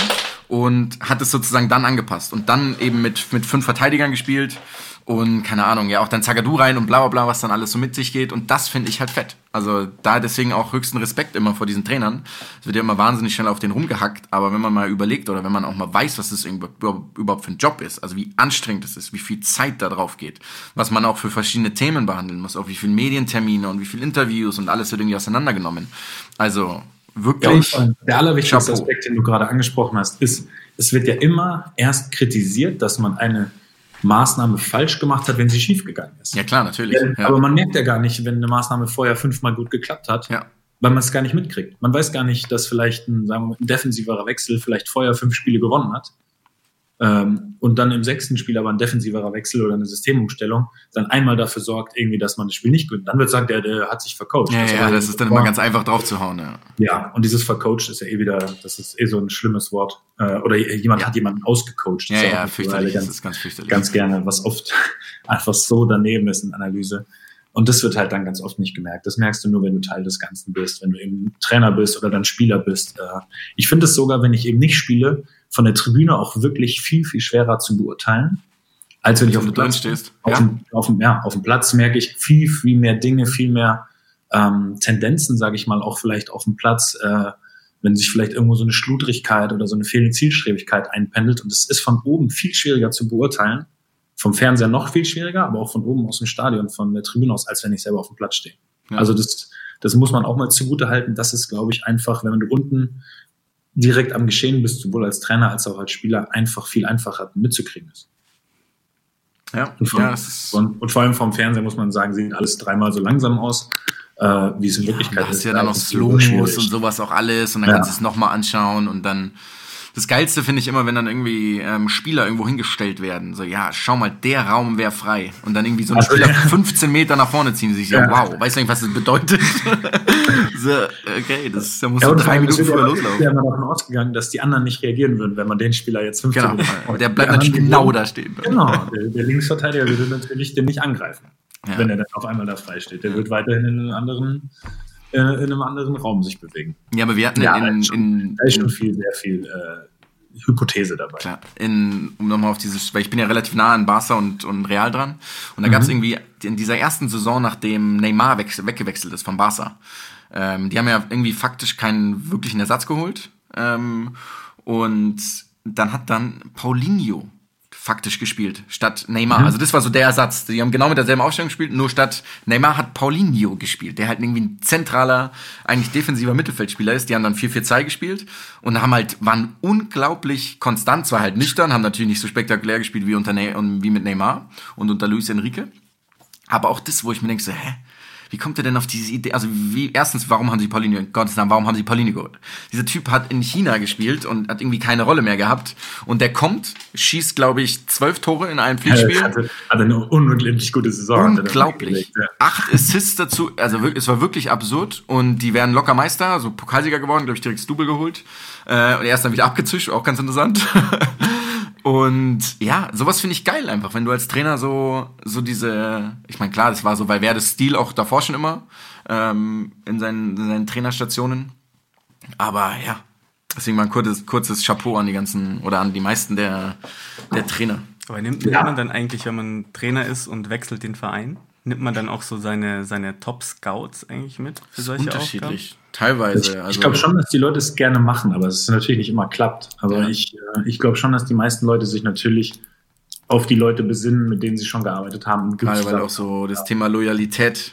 und hat es sozusagen dann angepasst und dann eben mit, mit fünf Verteidigern gespielt und keine Ahnung, ja auch dann Zagadou rein und bla bla bla, was dann alles so mit sich geht und das finde ich halt fett. Also da deswegen auch höchsten Respekt immer vor diesen Trainern. Es wird ja immer wahnsinnig schnell auf den rumgehackt, aber wenn man mal überlegt oder wenn man auch mal weiß, was das überhaupt für ein Job ist, also wie anstrengend es ist, wie viel Zeit da drauf geht, was man auch für verschiedene Themen behandeln muss, auch wie viele Medientermine und wie viele Interviews und alles wird irgendwie auseinandergenommen. Also wirklich. Ja, der allerwichtigste Chapeau. Aspekt, den du gerade angesprochen hast, ist, es wird ja immer erst kritisiert, dass man eine Maßnahme falsch gemacht hat, wenn sie schiefgegangen ist. Ja, klar, natürlich. Ja. Aber man merkt ja gar nicht, wenn eine Maßnahme vorher fünfmal gut geklappt hat, ja. weil man es gar nicht mitkriegt. Man weiß gar nicht, dass vielleicht ein, wir ein defensiverer Wechsel vielleicht vorher fünf Spiele gewonnen hat ähm, und dann im sechsten Spiel aber ein defensiverer Wechsel oder eine Systemumstellung dann einmal dafür sorgt, irgendwie, dass man das Spiel nicht gewinnt. Dann wird sagen, der, der hat sich vercoacht. Ja, ja, das ist dann immer ganz einfach drauf zu hauen. Ja. ja, und dieses vercoacht ist ja eh wieder, das ist eh so ein schlimmes Wort. Äh, oder jemand ja. hat jemanden ausgecoacht. Ja, ja, fürchterlich, ganz, das ist ganz fürchterlich. Ganz gerne, was oft einfach so daneben ist in Analyse. Und das wird halt dann ganz oft nicht gemerkt. Das merkst du nur, wenn du Teil des Ganzen bist, wenn du eben Trainer bist oder dann Spieler bist. Äh, ich finde es sogar, wenn ich eben nicht spiele, von der Tribüne auch wirklich viel, viel schwerer zu beurteilen, als wenn ich auf dem Platz stehst. Auf, ja. Dem, auf, dem, ja, auf dem Platz merke ich viel, viel mehr Dinge, viel mehr ähm, Tendenzen, sage ich mal, auch vielleicht auf dem Platz, äh, wenn sich vielleicht irgendwo so eine Schludrigkeit oder so eine fehlende Zielstrebigkeit einpendelt. Und es ist von oben viel schwieriger zu beurteilen, vom Fernseher noch viel schwieriger, aber auch von oben aus dem Stadion, von der Tribüne aus, als wenn ich selber auf dem Platz stehe. Ja. Also das, das muss man auch mal zugute halten. Das ist, glaube ich, einfach, wenn du unten direkt am Geschehen bist, sowohl als Trainer als auch als Spieler, einfach viel einfacher mitzukriegen ist. Ja, Und, von, ja ist, und, vor allem vom Fernseher muss man sagen, sieht alles dreimal so langsam aus, äh, wie es in Wirklichkeit da hast ist. du ja dann noch Slow-Mos und sowas auch alles und dann Ja. kannst du es nochmal anschauen und dann das Geilste finde ich immer, wenn dann irgendwie ähm, Spieler irgendwo hingestellt werden. So, ja, schau mal, der Raum wäre frei. Und dann irgendwie so ein Also, Spieler ja. 15 Meter nach vorne ziehen, sich so, Ja. wow, weißt du nicht, was das bedeutet? so, okay, das, da musst Ja, du drei Minuten früher loslaufen. ja immer davon ausgegangen, dass die anderen nicht reagieren würden, wenn man den Spieler jetzt 15 Genau, Minuten vor- der bleibt anderen natürlich genau da stehen. Genau, der, der Linksverteidiger würde natürlich den nicht angreifen, wenn er dann auf einmal da frei steht. Der wird weiterhin in einem anderen, äh, in einem anderen Raum sich bewegen. Ja, aber wir hatten Ja, in, schon. in, Da ist schon viel, sehr viel äh, Hypothese dabei. Klar, in, um nochmal auf dieses, weil ich bin ja relativ nah an Barca und, und Real dran. Und da gab es irgendwie in dieser ersten Saison, nachdem Neymar weg, weggewechselt ist von Barca, ähm, die haben ja irgendwie faktisch keinen wirklichen Ersatz geholt. Ähm, und dann hat dann Paulinho faktisch gespielt, statt Neymar. Also das war so der Ersatz. Die haben genau mit derselben Aufstellung gespielt, nur statt Neymar hat Paulinho gespielt, der halt irgendwie ein zentraler, eigentlich defensiver Mittelfeldspieler ist. Die haben dann 4-4-2 gespielt und haben halt, waren unglaublich konstant, zwar halt nüchtern, haben natürlich nicht so spektakulär gespielt wie, unter Ne- und wie mit Neymar und unter Luis Enrique. Aber auch das, wo ich mir denke, so, hä? Wie kommt er denn auf diese Idee? Also, wie, erstens, warum haben sie Paulinho, in Gottes Namen, warum haben sie Paulinho geholt? Dieser Typ hat in China gespielt und hat irgendwie keine Rolle mehr gehabt. Und der kommt, schießt, glaube ich, zwölf Tore in einem Pflichtspiel. hatte, hatte eine unendlich gute Saison. Unglaublich. Ja. Acht Assists dazu, also es war wirklich absurd. Und die wären locker Meister, also Pokalsieger geworden, glaube ich, direkt das Double geholt. Äh, und er ist dann wieder abgezischt, auch ganz interessant. und ja, sowas finde ich geil einfach, wenn du als Trainer so, so diese, ich meine, klar, das war so Valverdes Stil auch davor schon immer, ähm, in, seinen, in seinen Trainerstationen. Aber ja, deswegen mal ein kurzes, kurzes Chapeau an die ganzen, oder an die meisten der, der Trainer. Aber nimmt, nimmt man dann eigentlich, wenn man Trainer ist und wechselt den Verein, nimmt man dann auch so seine, seine Top-Scouts eigentlich mit für solche Unterschiedlich. Teilweise. Ich, also, ich glaube schon, dass die Leute es gerne machen, aber es ist natürlich nicht immer klappt. Aber Ja. ich, äh, ich glaube schon, dass die meisten Leute sich natürlich auf die Leute besinnen, mit denen sie schon gearbeitet haben. und Gerade weil auch so das Thema Loyalität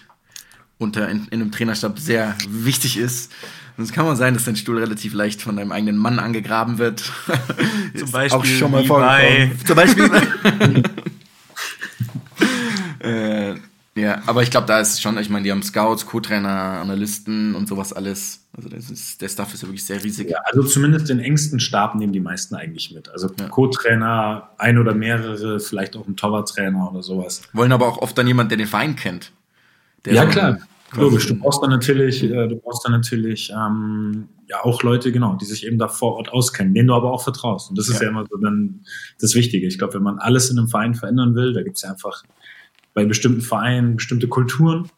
unter in, in einem Trainerstab sehr wichtig ist. Und es kann mal sein, dass dein Stuhl relativ leicht von deinem eigenen Mann angegraben wird. Zum Beispiel auch schon mal bei- Zum Beispiel. ja, aber ich glaube, da ist schon, ich meine, die haben Scouts, Co-Trainer, Analysten und sowas alles. Also das ist, der Staff ist ja wirklich sehr riesig. Ja, also zumindest den engsten Stab nehmen die meisten eigentlich mit. Also Ja. Co-Trainer, ein oder mehrere, vielleicht auch ein Torwarttrainer oder sowas. Wollen aber auch oft dann jemand, der den Verein kennt. Ja, klar. Logisch, du brauchst dann natürlich, äh, du brauchst dann natürlich ähm, ja auch Leute, genau, die sich eben da vor Ort auskennen, denen du aber auch vertraust. Und das ist Ja. ja, immer so dann das Wichtige. Ich glaube, wenn man alles in einem Verein verändern will, da gibt es ja einfach bei bestimmten Vereinen bestimmte Kulturen,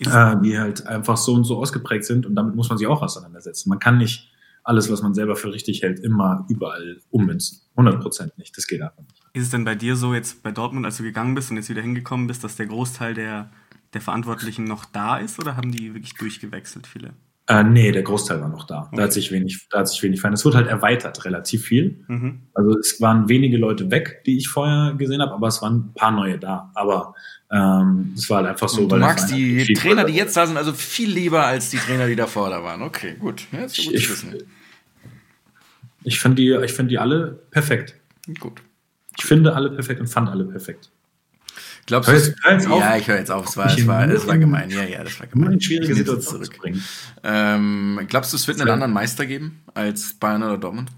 äh, die halt einfach so und so ausgeprägt sind und damit muss man sich auch auseinandersetzen. Man kann nicht alles, was man selber für richtig hält, immer überall ummünzen. 100 Prozent nicht. Das geht einfach nicht. Ist es denn bei dir so jetzt bei Dortmund, als du gegangen bist und jetzt wieder hingekommen bist, dass der Großteil der, der Verantwortlichen noch da ist oder haben die wirklich durchgewechselt, viele? Äh, nee, der Großteil war noch da. Da Okay. hat sich wenig, da hat sich wenig verändert. Es wurde halt erweitert, relativ viel. Mhm. Also es waren wenige Leute weg, die ich vorher gesehen habe, aber es waren ein paar neue da. Aber ähm, es war halt einfach so. Und du magst die Trainer, die jetzt da sind, also viel lieber als die Trainer, die davor da waren. Okay, gut. Ja, ist gut Ich- wissen. Ich finde die, ich finde die alle perfekt. Gut. Ich finde alle perfekt und fand alle perfekt. Glaubst Hör du? jetzt- hör jetzt auf. Ja, ich höre jetzt auf. Es war, es war, es war gemein. Ja, ja, das war gemein. in schwierige zu zurück. Ähm, glaubst du, es wird einen anderen Meister geben als Bayern oder Dortmund?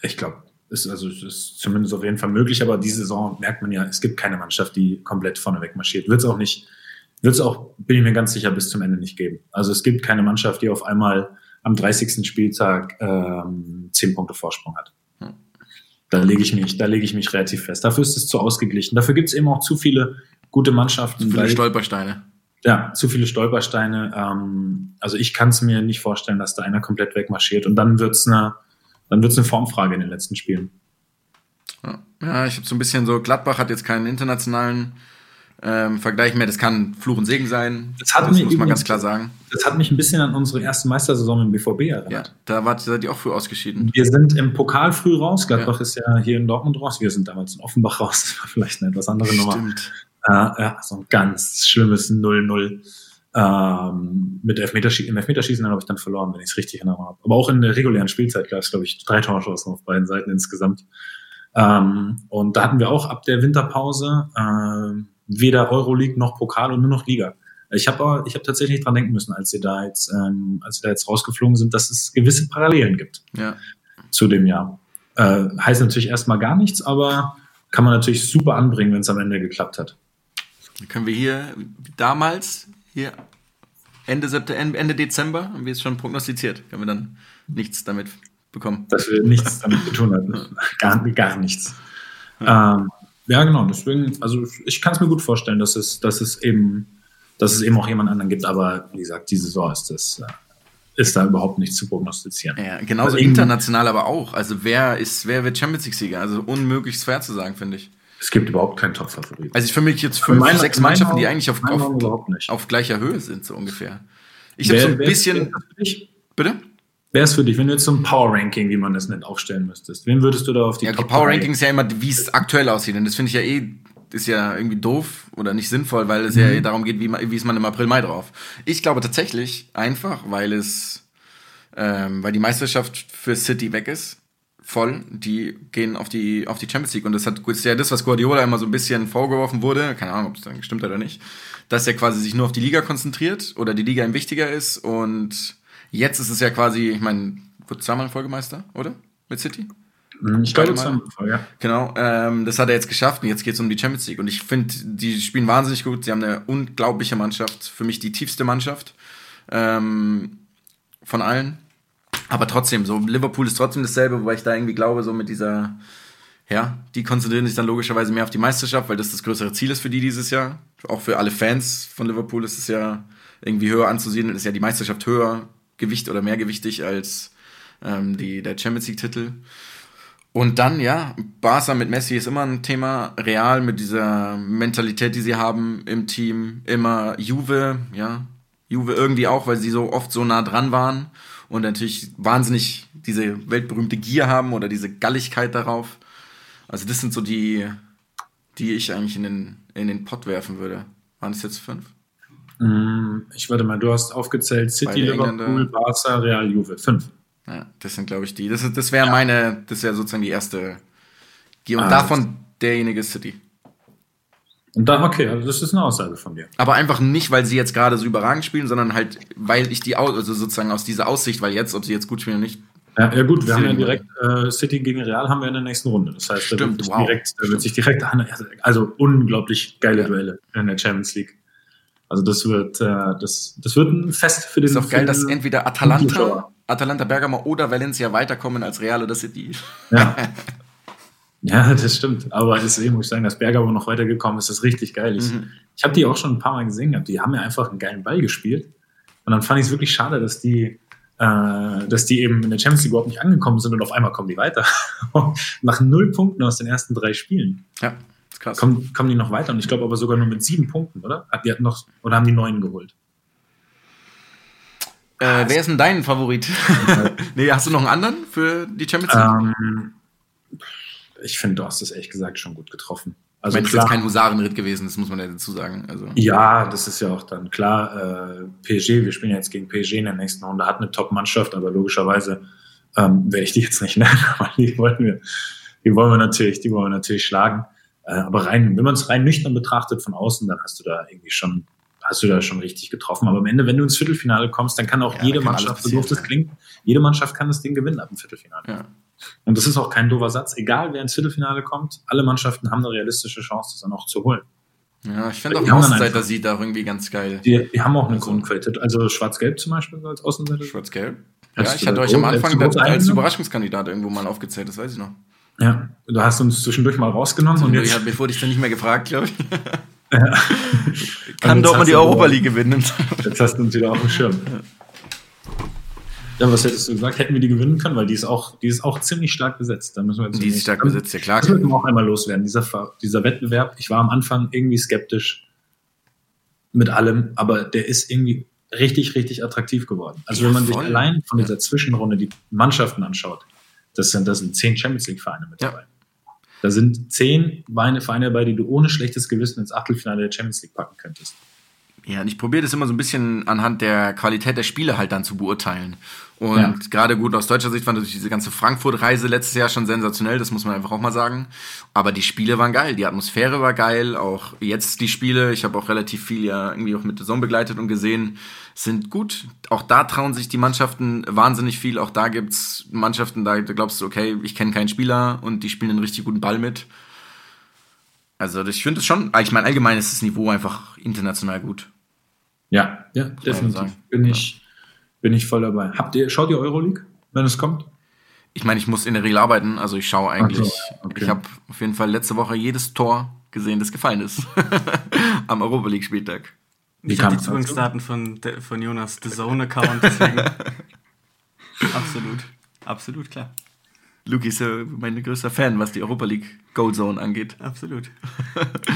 Ich glaube, ist also es ist zumindest auf jeden Fall möglich, aber diese Saison merkt man ja, es gibt keine Mannschaft, die komplett vorneweg marschiert. Wird es auch nicht, wird es auch, bin ich mir ganz sicher, bis zum Ende nicht geben. Also es gibt keine Mannschaft, die auf einmal am 30. Spieltag ähm, 10 Punkte Vorsprung hat. Da lege ich mich, da lege ich mich relativ fest. Dafür ist es zu ausgeglichen. Dafür gibt es eben auch zu viele gute Mannschaften. Viele weil- Stolpersteine. ja, zu viele Stolpersteine. Ähm, also ich kann es mir nicht vorstellen, dass da einer komplett wegmarschiert. Und dann wird's eine, dann wird's eine Formfrage in den letzten Spielen. Ja, ja ich habe so ein bisschen so, Gladbach hat jetzt keinen internationalen ähm, Vergleich mehr. Das kann Fluch und Segen sein. Das hat das muss man ganz klar sagen. Das hat mich ein bisschen an unsere erste Meistersaison im BVB Ja, erinnert. da wart, seid ihr auch früh ausgeschieden. Wir sind im Pokal früh raus. Gladbach ist ja hier in Dortmund raus. Wir sind damals in Offenbach raus. Das war vielleicht eine etwas andere Nummer. Stimmt. Äh, ja, so ein ganz schlimmes 0-0. Ähm, mit Elfmeterschießen, im Elfmeterschießen habe ich dann verloren, wenn ich es richtig in Erinnerung habe. Aber auch in der regulären Spielzeit gab es, glaube ich, drei Torschancen auf beiden Seiten insgesamt. Ähm, und da hatten wir auch ab der Winterpause äh, weder Euroleague noch Pokal und nur noch Liga. Ich habe ich hab tatsächlich dran denken müssen, als sie da jetzt, ähm, als sie da jetzt rausgeflogen sind, dass es gewisse Parallelen gibt Ja. zu dem Jahr. Äh, heißt natürlich erstmal gar nichts, aber kann man natürlich super anbringen, wenn es am Ende geklappt hat. Dann können wir hier damals, hier Ende, September, Ende Dezember, haben wir es schon prognostiziert, können wir dann nichts damit bekommen. Dass wir nichts damit zu tun hatten. Gar, gar nichts. Ähm, ja, genau. Deswegen, also ich kann es mir gut vorstellen, dass es, dass es eben, dass es eben auch jemand anderen gibt, aber wie gesagt, die Saison ist das, äh, ist da überhaupt nicht zu prognostizieren. Ja, genauso Also international aber auch. Also wer ist, wer wird Champions League-Sieger? Also unmöglich schwer zu sagen, finde ich. Es gibt überhaupt keinen Top-Favorit. Also ich für mich jetzt fünf, meiner- sechs Mannschaften, die eigentlich auf, auf, auf gleicher Höhe sind, so ungefähr. Ich habe so ein bisschen. Bitte? Wer ist für dich, wenn du jetzt so ein Power-Ranking, wie man das nennt, aufstellen müsstest? Wen würdest du da auf die Ja, okay, Top Power drei- Rankings ja immer, wie es aktuell aussieht. Und das finde ich ja eh, ist ja irgendwie doof oder nicht sinnvoll, weil es ja Mhm. darum geht, wie, wie ist man im April, Mai drauf. Ich glaube tatsächlich einfach, weil es, ähm, weil die Meisterschaft für City weg ist. Voll, die gehen auf die, auf die Champions League. Und das hat, ist ja das, was Guardiola immer so ein bisschen vorgeworfen wurde, keine Ahnung, ob es dann gestimmt hat oder nicht, dass er quasi sich nur auf die Liga konzentriert oder die Liga ihm wichtiger ist. Und jetzt ist es ja quasi, ich meine, wurde zweimal Folgemeister, oder? Mit City? Hm, Ich glaube, zweimal, ja. Genau, ähm, das hat er jetzt geschafft und jetzt geht es um die Champions League. Und ich finde, die spielen wahnsinnig gut. Sie haben eine unglaubliche Mannschaft, für mich die tiefste Mannschaft ähm, von allen. Aber trotzdem, so Liverpool ist trotzdem dasselbe, wobei ich da irgendwie glaube, so mit dieser, ja, die konzentrieren sich dann logischerweise mehr auf die Meisterschaft, weil das das größere Ziel ist für die dieses Jahr. Auch für alle Fans von Liverpool ist es ja irgendwie höher anzusehen, ist ja die Meisterschaft höher Gewicht oder mehr gewichtig als ähm, die, der Champions League-Titel. Und dann, ja, Barca mit Messi ist immer ein Thema. Real mit dieser Mentalität, die sie haben im Team. Immer Juve, ja. Juve irgendwie auch, weil sie so oft so nah dran waren und natürlich wahnsinnig diese weltberühmte Gier haben oder diese Galligkeit darauf. Also das sind so die, die ich eigentlich in den, in den Pott werfen würde. Waren es jetzt fünf? Hm, Ich warte mal, du hast aufgezählt City, Liverpool. Barca, Real, Juve. Fünf. Ja, das sind, glaube ich, die. Das, ist- das wäre meine, das wäre sozusagen die erste. Und Ah, davon derjenige City. Und dann, okay, also das ist eine Aussage von dir. Aber einfach nicht, weil sie jetzt gerade so überragend spielen, sondern halt, weil ich die, also sozusagen aus dieser Aussicht, weil jetzt, ob sie jetzt gut spielen oder nicht, Ja, ja gut, wir haben ja direkt äh, City gegen Real haben wir in der nächsten Runde. Das heißt, da Stimmt, wird, sich wow. direkt, da wird sich direkt also unglaublich geile Ja. Duelle in der Champions League. Also das wird äh, das, das wird ein Fest für den ist auch geil, dass entweder Atalanta. Atalanta Bergamo oder Valencia weiterkommen als Real oder City. Ja. ja, das stimmt. Aber deswegen muss ich sagen, dass Bergamo noch weitergekommen ist, ist richtig geil. Ich, Mhm. ich habe die auch schon ein paar Mal gesehen gehabt. Die haben ja einfach einen geilen Ball gespielt. Und dann fand ich es wirklich schade, dass die, äh, dass die eben in der Champions League überhaupt nicht angekommen sind und auf einmal kommen die weiter. Nach null Punkten aus den ersten drei Spielen Ja, krass. kommen, kommen die noch weiter. Und ich glaube aber sogar nur mit sieben Punkten, oder? Hat- Die hatten noch, oder haben die neun geholt? Äh, wer ist denn dein Favorit? nee, hast du noch einen anderen für die Champions League? Ähm, ich finde, du hast das ehrlich gesagt schon gut getroffen. ich Also meine, es ist klar, kein Husarenritt gewesen, das muss man ja dazu sagen. Also, Ja, das ist ja auch dann klar. Äh, PSG, wir spielen ja jetzt gegen PSG in der nächsten Runde, hat eine Top-Mannschaft, aber logischerweise ähm, werde ich die jetzt nicht nennen, weil die wollen wir, die wollen wir natürlich, die wollen wir natürlich schlagen. Äh, aber rein, wenn man es rein nüchtern betrachtet von außen, dann hast du da irgendwie schon, hast du da schon richtig getroffen. Aber am Ende, wenn du ins Viertelfinale kommst, dann kann auch Ja, jede da kann Mannschaft, so doof das klingt, jede Mannschaft kann das Ding gewinnen ab dem Viertelfinale. ja. Und das ist auch kein doofer Satz. Egal, wer ins Viertelfinale kommt, alle Mannschaften haben eine realistische Chance, das dann auch zu holen. ja, ich finde auch Die Außenseiter sieht auch irgendwie ganz geil. Die, die haben auch eine Also- Grundqualität. Also Schwarz-Gelb zum Beispiel als Außenseiter. Schwarz-Gelb. Ja, ich hatte da euch am Anfang als? Überraschungskandidat irgendwo mal aufgezählt, das weiß ich noch. Ja, du hast uns zwischendurch mal rausgenommen und jetzt, ich bevor dich dann nicht mehr gefragt, glaube ich. Ja. Kann Dortmund hast die Europa League gewinnen. jetzt hast du uns wieder auf dem Schirm. Ja, was hättest du gesagt? Hätten wir die gewinnen können, weil die ist auch, die ist auch ziemlich stark besetzt. Da müssen wir jetzt Die ist stark besetzt, ja klar. Das müssen wir auch einmal loswerden. Dieser, dieser Wettbewerb, ich war am Anfang irgendwie skeptisch mit allem, aber der ist irgendwie richtig, richtig attraktiv geworden. Also Ja, wenn man sich voll. allein von dieser Zwischenrunde die Mannschaften anschaut, das sind, das sind zehn Champions League-Vereine mit Ja. dabei. Da sind zehn Vereine dabei, die du ohne schlechtes Gewissen ins Achtelfinale der Champions League packen könntest. Ja, und ich probiere das immer so ein bisschen anhand der Qualität der Spiele halt dann zu beurteilen. Und Ja. gerade gut aus deutscher Sicht fand ich diese ganze Frankfurt-Reise letztes Jahr schon sensationell, das muss man einfach auch mal sagen. Aber die Spiele waren geil, die Atmosphäre war geil, auch jetzt die Spiele, ich habe auch relativ viel ja irgendwie auch mit der Saison begleitet und gesehen, sind gut. Auch da trauen sich die Mannschaften wahnsinnig viel, auch da gibt's Mannschaften, da da glaubst du, okay, ich kenne keinen Spieler und die spielen einen richtig guten Ball mit. Also ich finde es schon, ich meine allgemein ist das Niveau einfach international gut. Ja, ja, man definitiv. sagen. Bin ich, bin ich voll dabei. Habt ihr, schaut ihr Euroleague, wenn es kommt? Ich meine, ich muss in der Regel arbeiten, also ich schaue eigentlich. So, okay. Ich habe auf jeden Fall letzte Woche jedes Tor gesehen, das gefallen ist. Am Europa League Spieltag. Wie Ich habe die Zugangsdaten von, von Jonas The Zone-Account, deswegen. absolut. Absolut, klar. Luki ist ja mein größter Fan, was die Europa League Gold Zone angeht. Absolut.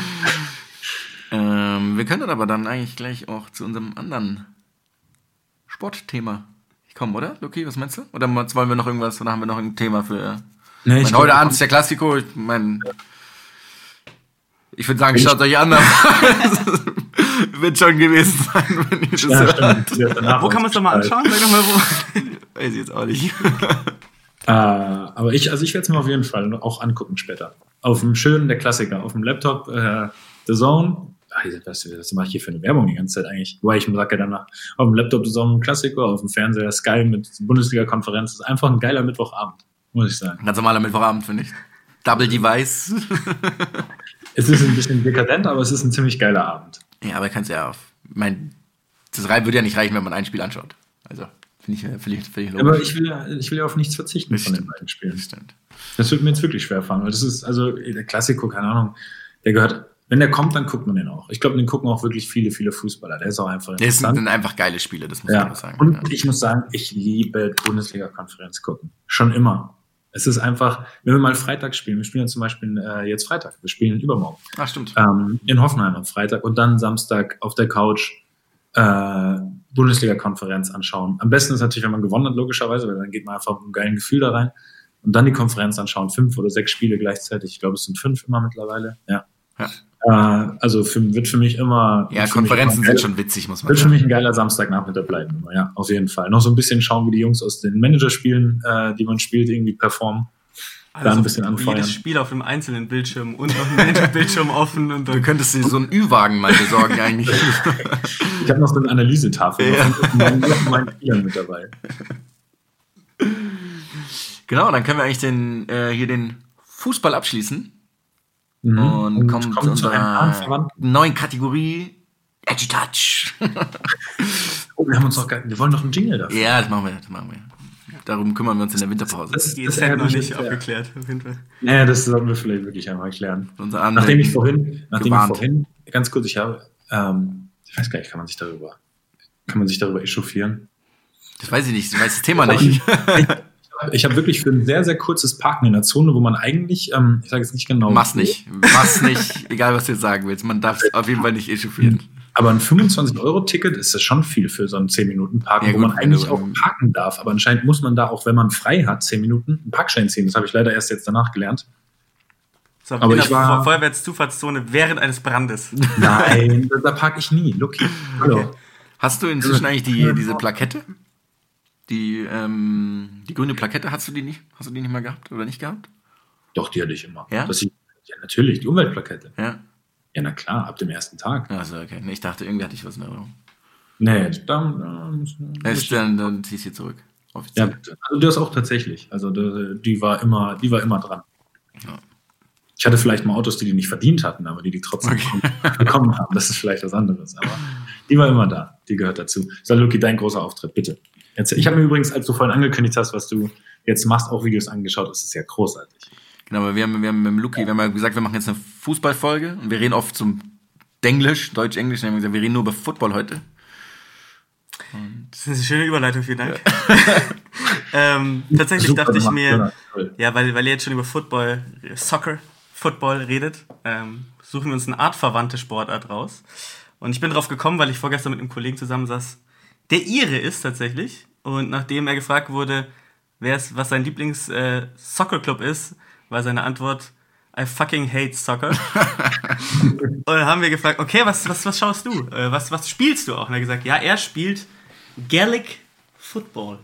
Ähm, wir können aber dann eigentlich gleich auch zu unserem anderen Sportthema kommen, oder? Luki, was meinst du? Oder wollen wir noch irgendwas, oder haben wir noch ein Thema für. Nee, Ich mein, heute Abend ist der Klassiko, ich mein, ich würde sagen, schaut euch an. aber Wird schon gewesen sein, wenn ihr das Ja, hört. Ja, Wo kann man es nochmal anschauen? Sag doch mal wo. Weiß ich jetzt auch nicht. Äh, aber ich, also ich werde es mir auf jeden Fall auch angucken später. Auf dem schönen, der Klassiker, auf dem Laptop, äh, The Zone. Ach, was, was mache ich hier für eine Werbung die ganze Zeit eigentlich? Wobei ich sage ja danach, auf dem Laptop The Zone Klassiker, auf dem Fernseher Sky mit Bundesliga-Konferenz. Das ist einfach ein geiler Mittwochabend, muss ich sagen. Ganz normaler Mittwochabend, finde ich. Double Device. Es ist ein bisschen dekadent, aber es ist ein ziemlich geiler Abend. ja, aber kannst ja auf. Ich mein, das würde ja nicht reichen, wenn man ein Spiel anschaut. Also, finde ich ja völlig, völlig logisch. Aber ich will, ja- ich will ja auf nichts verzichten Das von den stimmt. beiden Spielen. Das stimmt. Das wird mir jetzt wirklich schwer fallen, weil das ist, also der Klassiko, keine Ahnung, der gehört, wenn der kommt, dann guckt man den auch. Ich glaube, den gucken auch wirklich viele, viele Fußballer. Der ist auch einfach Das sind einfach geile Spiele, das muss man Ja. auch sagen. Und ja. ich muss sagen, ich liebe Bundesliga-Konferenz gucken. Schon immer. Es ist einfach, wenn wir mal Freitag spielen, wir spielen ja zum Beispiel äh, jetzt Freitag, wir spielen übermorgen Ach, stimmt. ähm, in Hoffenheim am Freitag und dann Samstag auf der Couch äh, Bundesliga-Konferenz anschauen. Am besten ist natürlich, wenn man gewonnen hat, logischerweise, weil dann geht man einfach mit einem geilen Gefühl da rein und dann die Konferenz anschauen. Fünf oder sechs Spiele gleichzeitig. Ich glaube, es sind fünf immer mittlerweile. Ja. Ja. Äh, also für, wird für mich immer. Ja, Konferenzen immer sind schon witzig, muss man wird für sagen. mich ein geiler Samstagnachmittag bleiben. immer, Ja, auf jeden Fall. Noch so ein bisschen schauen, wie die Jungs aus den Managerspielen, äh, die man spielt, irgendwie performen. Da ein bisschen anfeuern. Jedes Spiel auf einem einzelnen Bildschirm und auf einem Manager-Bildschirm offen und Du dann könntest dir so einen Ü-Wagen mal besorgen eigentlich. Ich habe noch so eine Analysetafel Ja. von meinen Spielern mit dabei. genau, dann können wir eigentlich den, äh, hier den Fußball abschließen. Mhm. Und, kommen zu kommen zu Anverwandten. neuen Kategorie Edgy Touch. Oh, wir haben uns noch gar, wir wollen noch einen Jingle dafür. ja, das machen wir, das machen wir. Darum kümmern wir uns in der Winterpause. Das, das ist halt ärgert noch nicht abgeklärt, auf jeden Fall. Nee, das sollten wir vielleicht wirklich einmal erklären. Nachdem ich vorhin, nachdem gewarnt. ich vorhin, ganz kurz, ich habe, ähm, ich weiß gar nicht, kann man sich darüber, kann man sich darüber echauffieren? Das weiß ich nicht, ich weiß das Thema nicht. Ich habe wirklich für ein sehr, sehr kurzes Parken in der Zone, wo man eigentlich, ähm, ich sage jetzt nicht genau. Mach's nicht. Mach's nicht, egal was du jetzt sagen willst. Man darf es auf jeden Fall nicht echauffieren. Aber ein 25-Euro-Ticket ist das schon viel für so ein 10-Minuten-Parken, Ja, wo man eigentlich du- auch parken darf. Aber anscheinend muss man da auch, wenn man frei hat, 10 Minuten, einen Parkschein ziehen. Das habe ich leider erst jetzt danach gelernt. So, Aber in ich der war- Fe- Feuerwehrzufahrtszone während eines Brandes. Nein, da, parke ich nie. Look, hallo. Hast du inzwischen eigentlich die, diese Plakette? Die, ähm, die grüne Plakette, hast du die nicht? Hast du die nicht mal gehabt oder nicht gehabt? Doch, die hatte ich immer. Ja? Das, ja, natürlich, die Umweltplakette. Ja. Ja, na klar, ab dem ersten Tag. Also, okay. Ich dachte, irgendwie hatte ich was in Erinnerung. Nee, dann, da muss- Ja, ist dann, dann zieh ich sie zurück. Ja, Offiziell. bitte. Also das auch tatsächlich. Also die, war immer, die war immer dran. Ja. Ich hatte vielleicht mal Autos, die die nicht verdient hatten, aber die die trotzdem Okay. bekommen- haben. Das ist vielleicht was anderes. Aber die war immer da. Die gehört dazu. So, Luki, dein großer Auftritt, bitte. Jetzt, ich habe mir übrigens, als du vorhin angekündigt hast, was du jetzt machst, auch Videos angeschaut. Das ist ja großartig. Genau, aber wir haben, wir haben mit dem Luki, wir haben ja gesagt, wir machen jetzt eine Fußballfolge und wir reden oft zum Denglisch, Deutsch-Englisch, wir haben gesagt, wir reden nur über Football heute. Das ist eine schöne Überleitung, vielen Dank. ähm, tatsächlich Super dachte ich gemacht, mir. Toll. ja, weil, weil ihr jetzt schon über Football, Soccer, Football redet, ähm, suchen wir uns eine artverwandte Sportart raus. Und ich bin drauf gekommen, weil ich vorgestern mit einem Kollegen zusammensaß, der Ire ist tatsächlich. Und nachdem er gefragt wurde, wer es, was sein Lieblings-Soccer-Club ist, war seine Antwort I fucking hate soccer. und dann haben wir gefragt, okay, was, was, was schaust du? Äh, was, was spielst du auch? Und er hat gesagt, ja, er spielt Gaelic Football.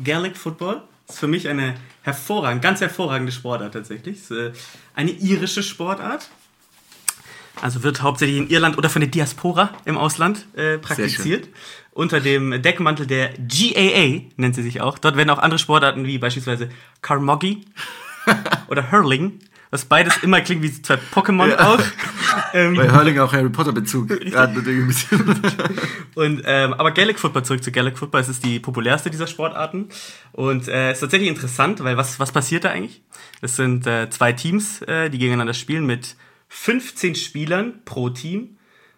Gaelic Football ist für mich eine hervorragende, ganz hervorragende Sportart tatsächlich. Ist, äh, eine irische Sportart. Also wird hauptsächlich in Irland oder von der Diaspora im Ausland äh, praktiziert. Unter dem Deckmantel der GAA nennt sie sich auch. Dort werden auch andere Sportarten wie beispielsweise Carmoggy oder Hurling, was beides immer klingt wie zwei Pokémon Ja. auch. Ähm, Weil Hurling auch Harry Potter Bezug hat natürlich ein bisschen. Und, ähm, aber Gaelic Football, zurück zu Gaelic Football, es ist die populärste dieser Sportarten. Und äh, ist tatsächlich interessant, weil was, was passiert da eigentlich? Es sind äh, zwei Teams, äh, die gegeneinander spielen mit 15 Spielern pro Team.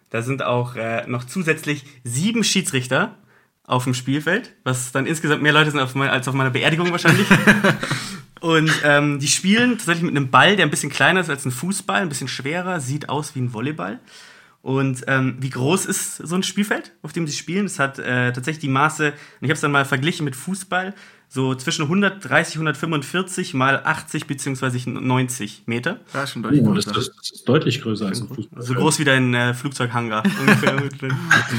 Da sind auch äh, noch zusätzlich sieben Schiedsrichter auf dem Spielfeld, was dann insgesamt mehr Leute sind auf mein, als auf meiner Beerdigung wahrscheinlich. Und ähm, die spielen tatsächlich mit einem Ball, der ein bisschen kleiner ist als ein Fußball, ein bisschen schwerer, sieht aus wie ein Volleyball. Und ähm, wie groß ist so ein Spielfeld, auf dem sie spielen? Es hat äh, tatsächlich die Maße, und ich habe es dann mal verglichen mit Fußball, so zwischen 130, 145 mal 80 beziehungsweise 90 Meter. Ja, schon deutlich Oh, das, das ist deutlich größer als ein Fußball. So groß wie dein äh, Flugzeughangar drin.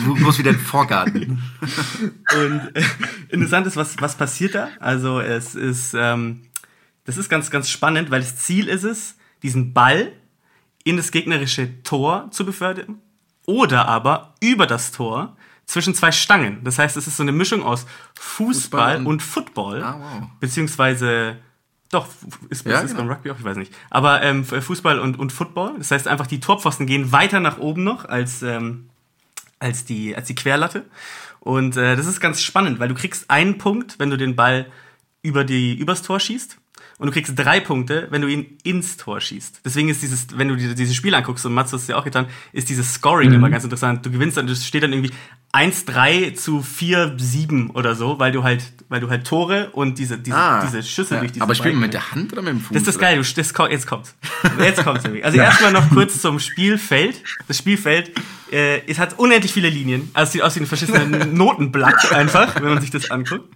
So groß wie dein Vorgarten. Und äh, interessant ist, was, was passiert da? Also es ist, ähm, das ist ganz, ganz spannend, weil das Ziel ist es, diesen Ball in das gegnerische Tor zu befördern oder aber über das Tor zwischen zwei Stangen. Das heißt, es ist so eine Mischung aus Fußball, Fußball und- und, Football, Ah, wow. beziehungsweise doch, ist, Ja, ist genau. beim Rugby auch, ich weiß nicht. Aber ähm, Fußball und, und Football. Das heißt einfach, die Torpfosten gehen weiter nach oben noch als, ähm, als, die, als die Querlatte. Und äh, das ist ganz spannend, weil du kriegst einen Punkt, wenn du den Ball über die, übers Tor schießt. Und du kriegst drei Punkte, wenn du ihn ins Tor schießt. Deswegen ist dieses, wenn du dir dieses Spiel anguckst, und Mats hat es ja auch getan, ist dieses Scoring immer ganz interessant. Du gewinnst dann, das steht dann irgendwie 1-3 zu 4-7 oder so, weil du halt, weil du halt Tore und diese, diese, diese Schüsse Ah. ja. durch diese Aber spielen wir mit der Hand oder mit dem Fuß? das ist das geil, du, das, jetzt kommt's. Jetzt kommt's nämlich. Also erstmal noch kurz zum Spielfeld. Das Spielfeld, äh, es hat unendlich viele Linien. Also es sieht aus wie ein verschissener Notenblatt einfach, wenn man sich das anguckt.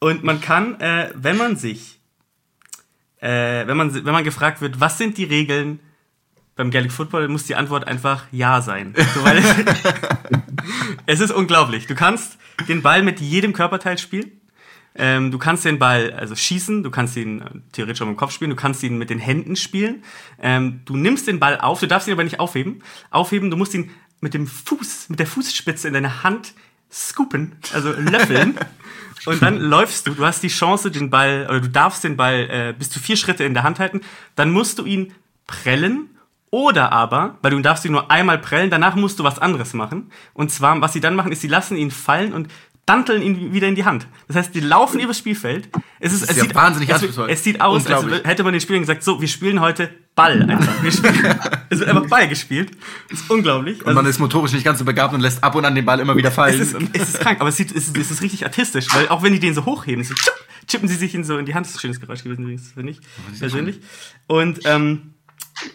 Und man kann, äh, wenn man sich, äh, wenn man, wenn man gefragt wird, was sind die Regeln beim Gaelic Football, muss die Antwort einfach Ja sein. So, weil es, es ist unglaublich. Du kannst den Ball mit jedem Körperteil spielen. Ähm, du kannst den Ball also schießen, du kannst ihn äh, theoretisch auch mit dem Kopf spielen, du kannst ihn mit den Händen spielen. Ähm, du nimmst den Ball auf, du darfst ihn aber nicht aufheben. Aufheben, du musst ihn mit dem Fuß, mit der Fußspitze in deine Hand scoopen, also löffeln. Und dann läufst du, du hast die Chance, den Ball, oder du darfst den Ball äh, bis zu vier Schritte in der Hand halten. Dann musst du ihn prellen oder aber, weil du darfst ihn nur einmal prellen, danach musst du was anderes machen. Und zwar, was sie dann machen, ist, sie lassen ihn fallen und danteln ihn wieder in die Hand. Das heißt, die laufen übers Spielfeld. Es ist, ist es ja sieht, wahnsinnig es, es sieht aus, als hätte man den Spielern gesagt, so, wir spielen heute Ball einfach. Wir spielen, es wird einfach Ball gespielt. Das ist unglaublich. Und Also, man ist motorisch nicht ganz so begabt und lässt ab und an den Ball immer wieder fallen. es ist, es ist krank, aber es, sieht, es, ist, es ist richtig artistisch, weil auch wenn die den so hochheben, so tschupp, chippen sie sich ihn so in die Hand. Das ist ein schönes Geräusch gewesen, übrigens, finde ich, persönlich. Und ähm,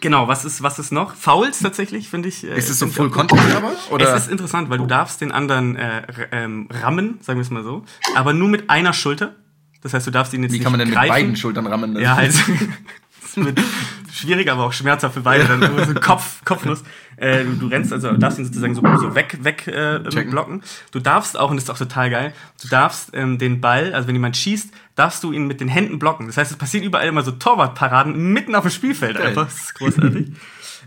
genau, was ist, was ist noch? Fouls tatsächlich, finde ich. äh, ist es so Full. Contact aber? Oder? Es ist interessant, weil du darfst den anderen äh, ähm, rammen, sagen wir es mal so, aber nur mit einer Schulter. Das heißt, du darfst ihn jetzt Wie nicht kann man denn greifen. mit beiden Schultern rammen? Ja. Das wird schwierig, aber auch schmerzhaft für beide. Dann so Kopf, Kopfnuss. Äh, du, du rennst, also darfst ihn sozusagen so, so weg, weg äh, blocken. Du darfst auch, und das ist auch total geil, du darfst ähm, den Ball, also wenn jemand schießt, darfst du ihn mit den Händen blocken. Das heißt, es passiert überall immer so Torwartparaden mitten auf dem Spielfeld Geil. einfach. Das ist großartig.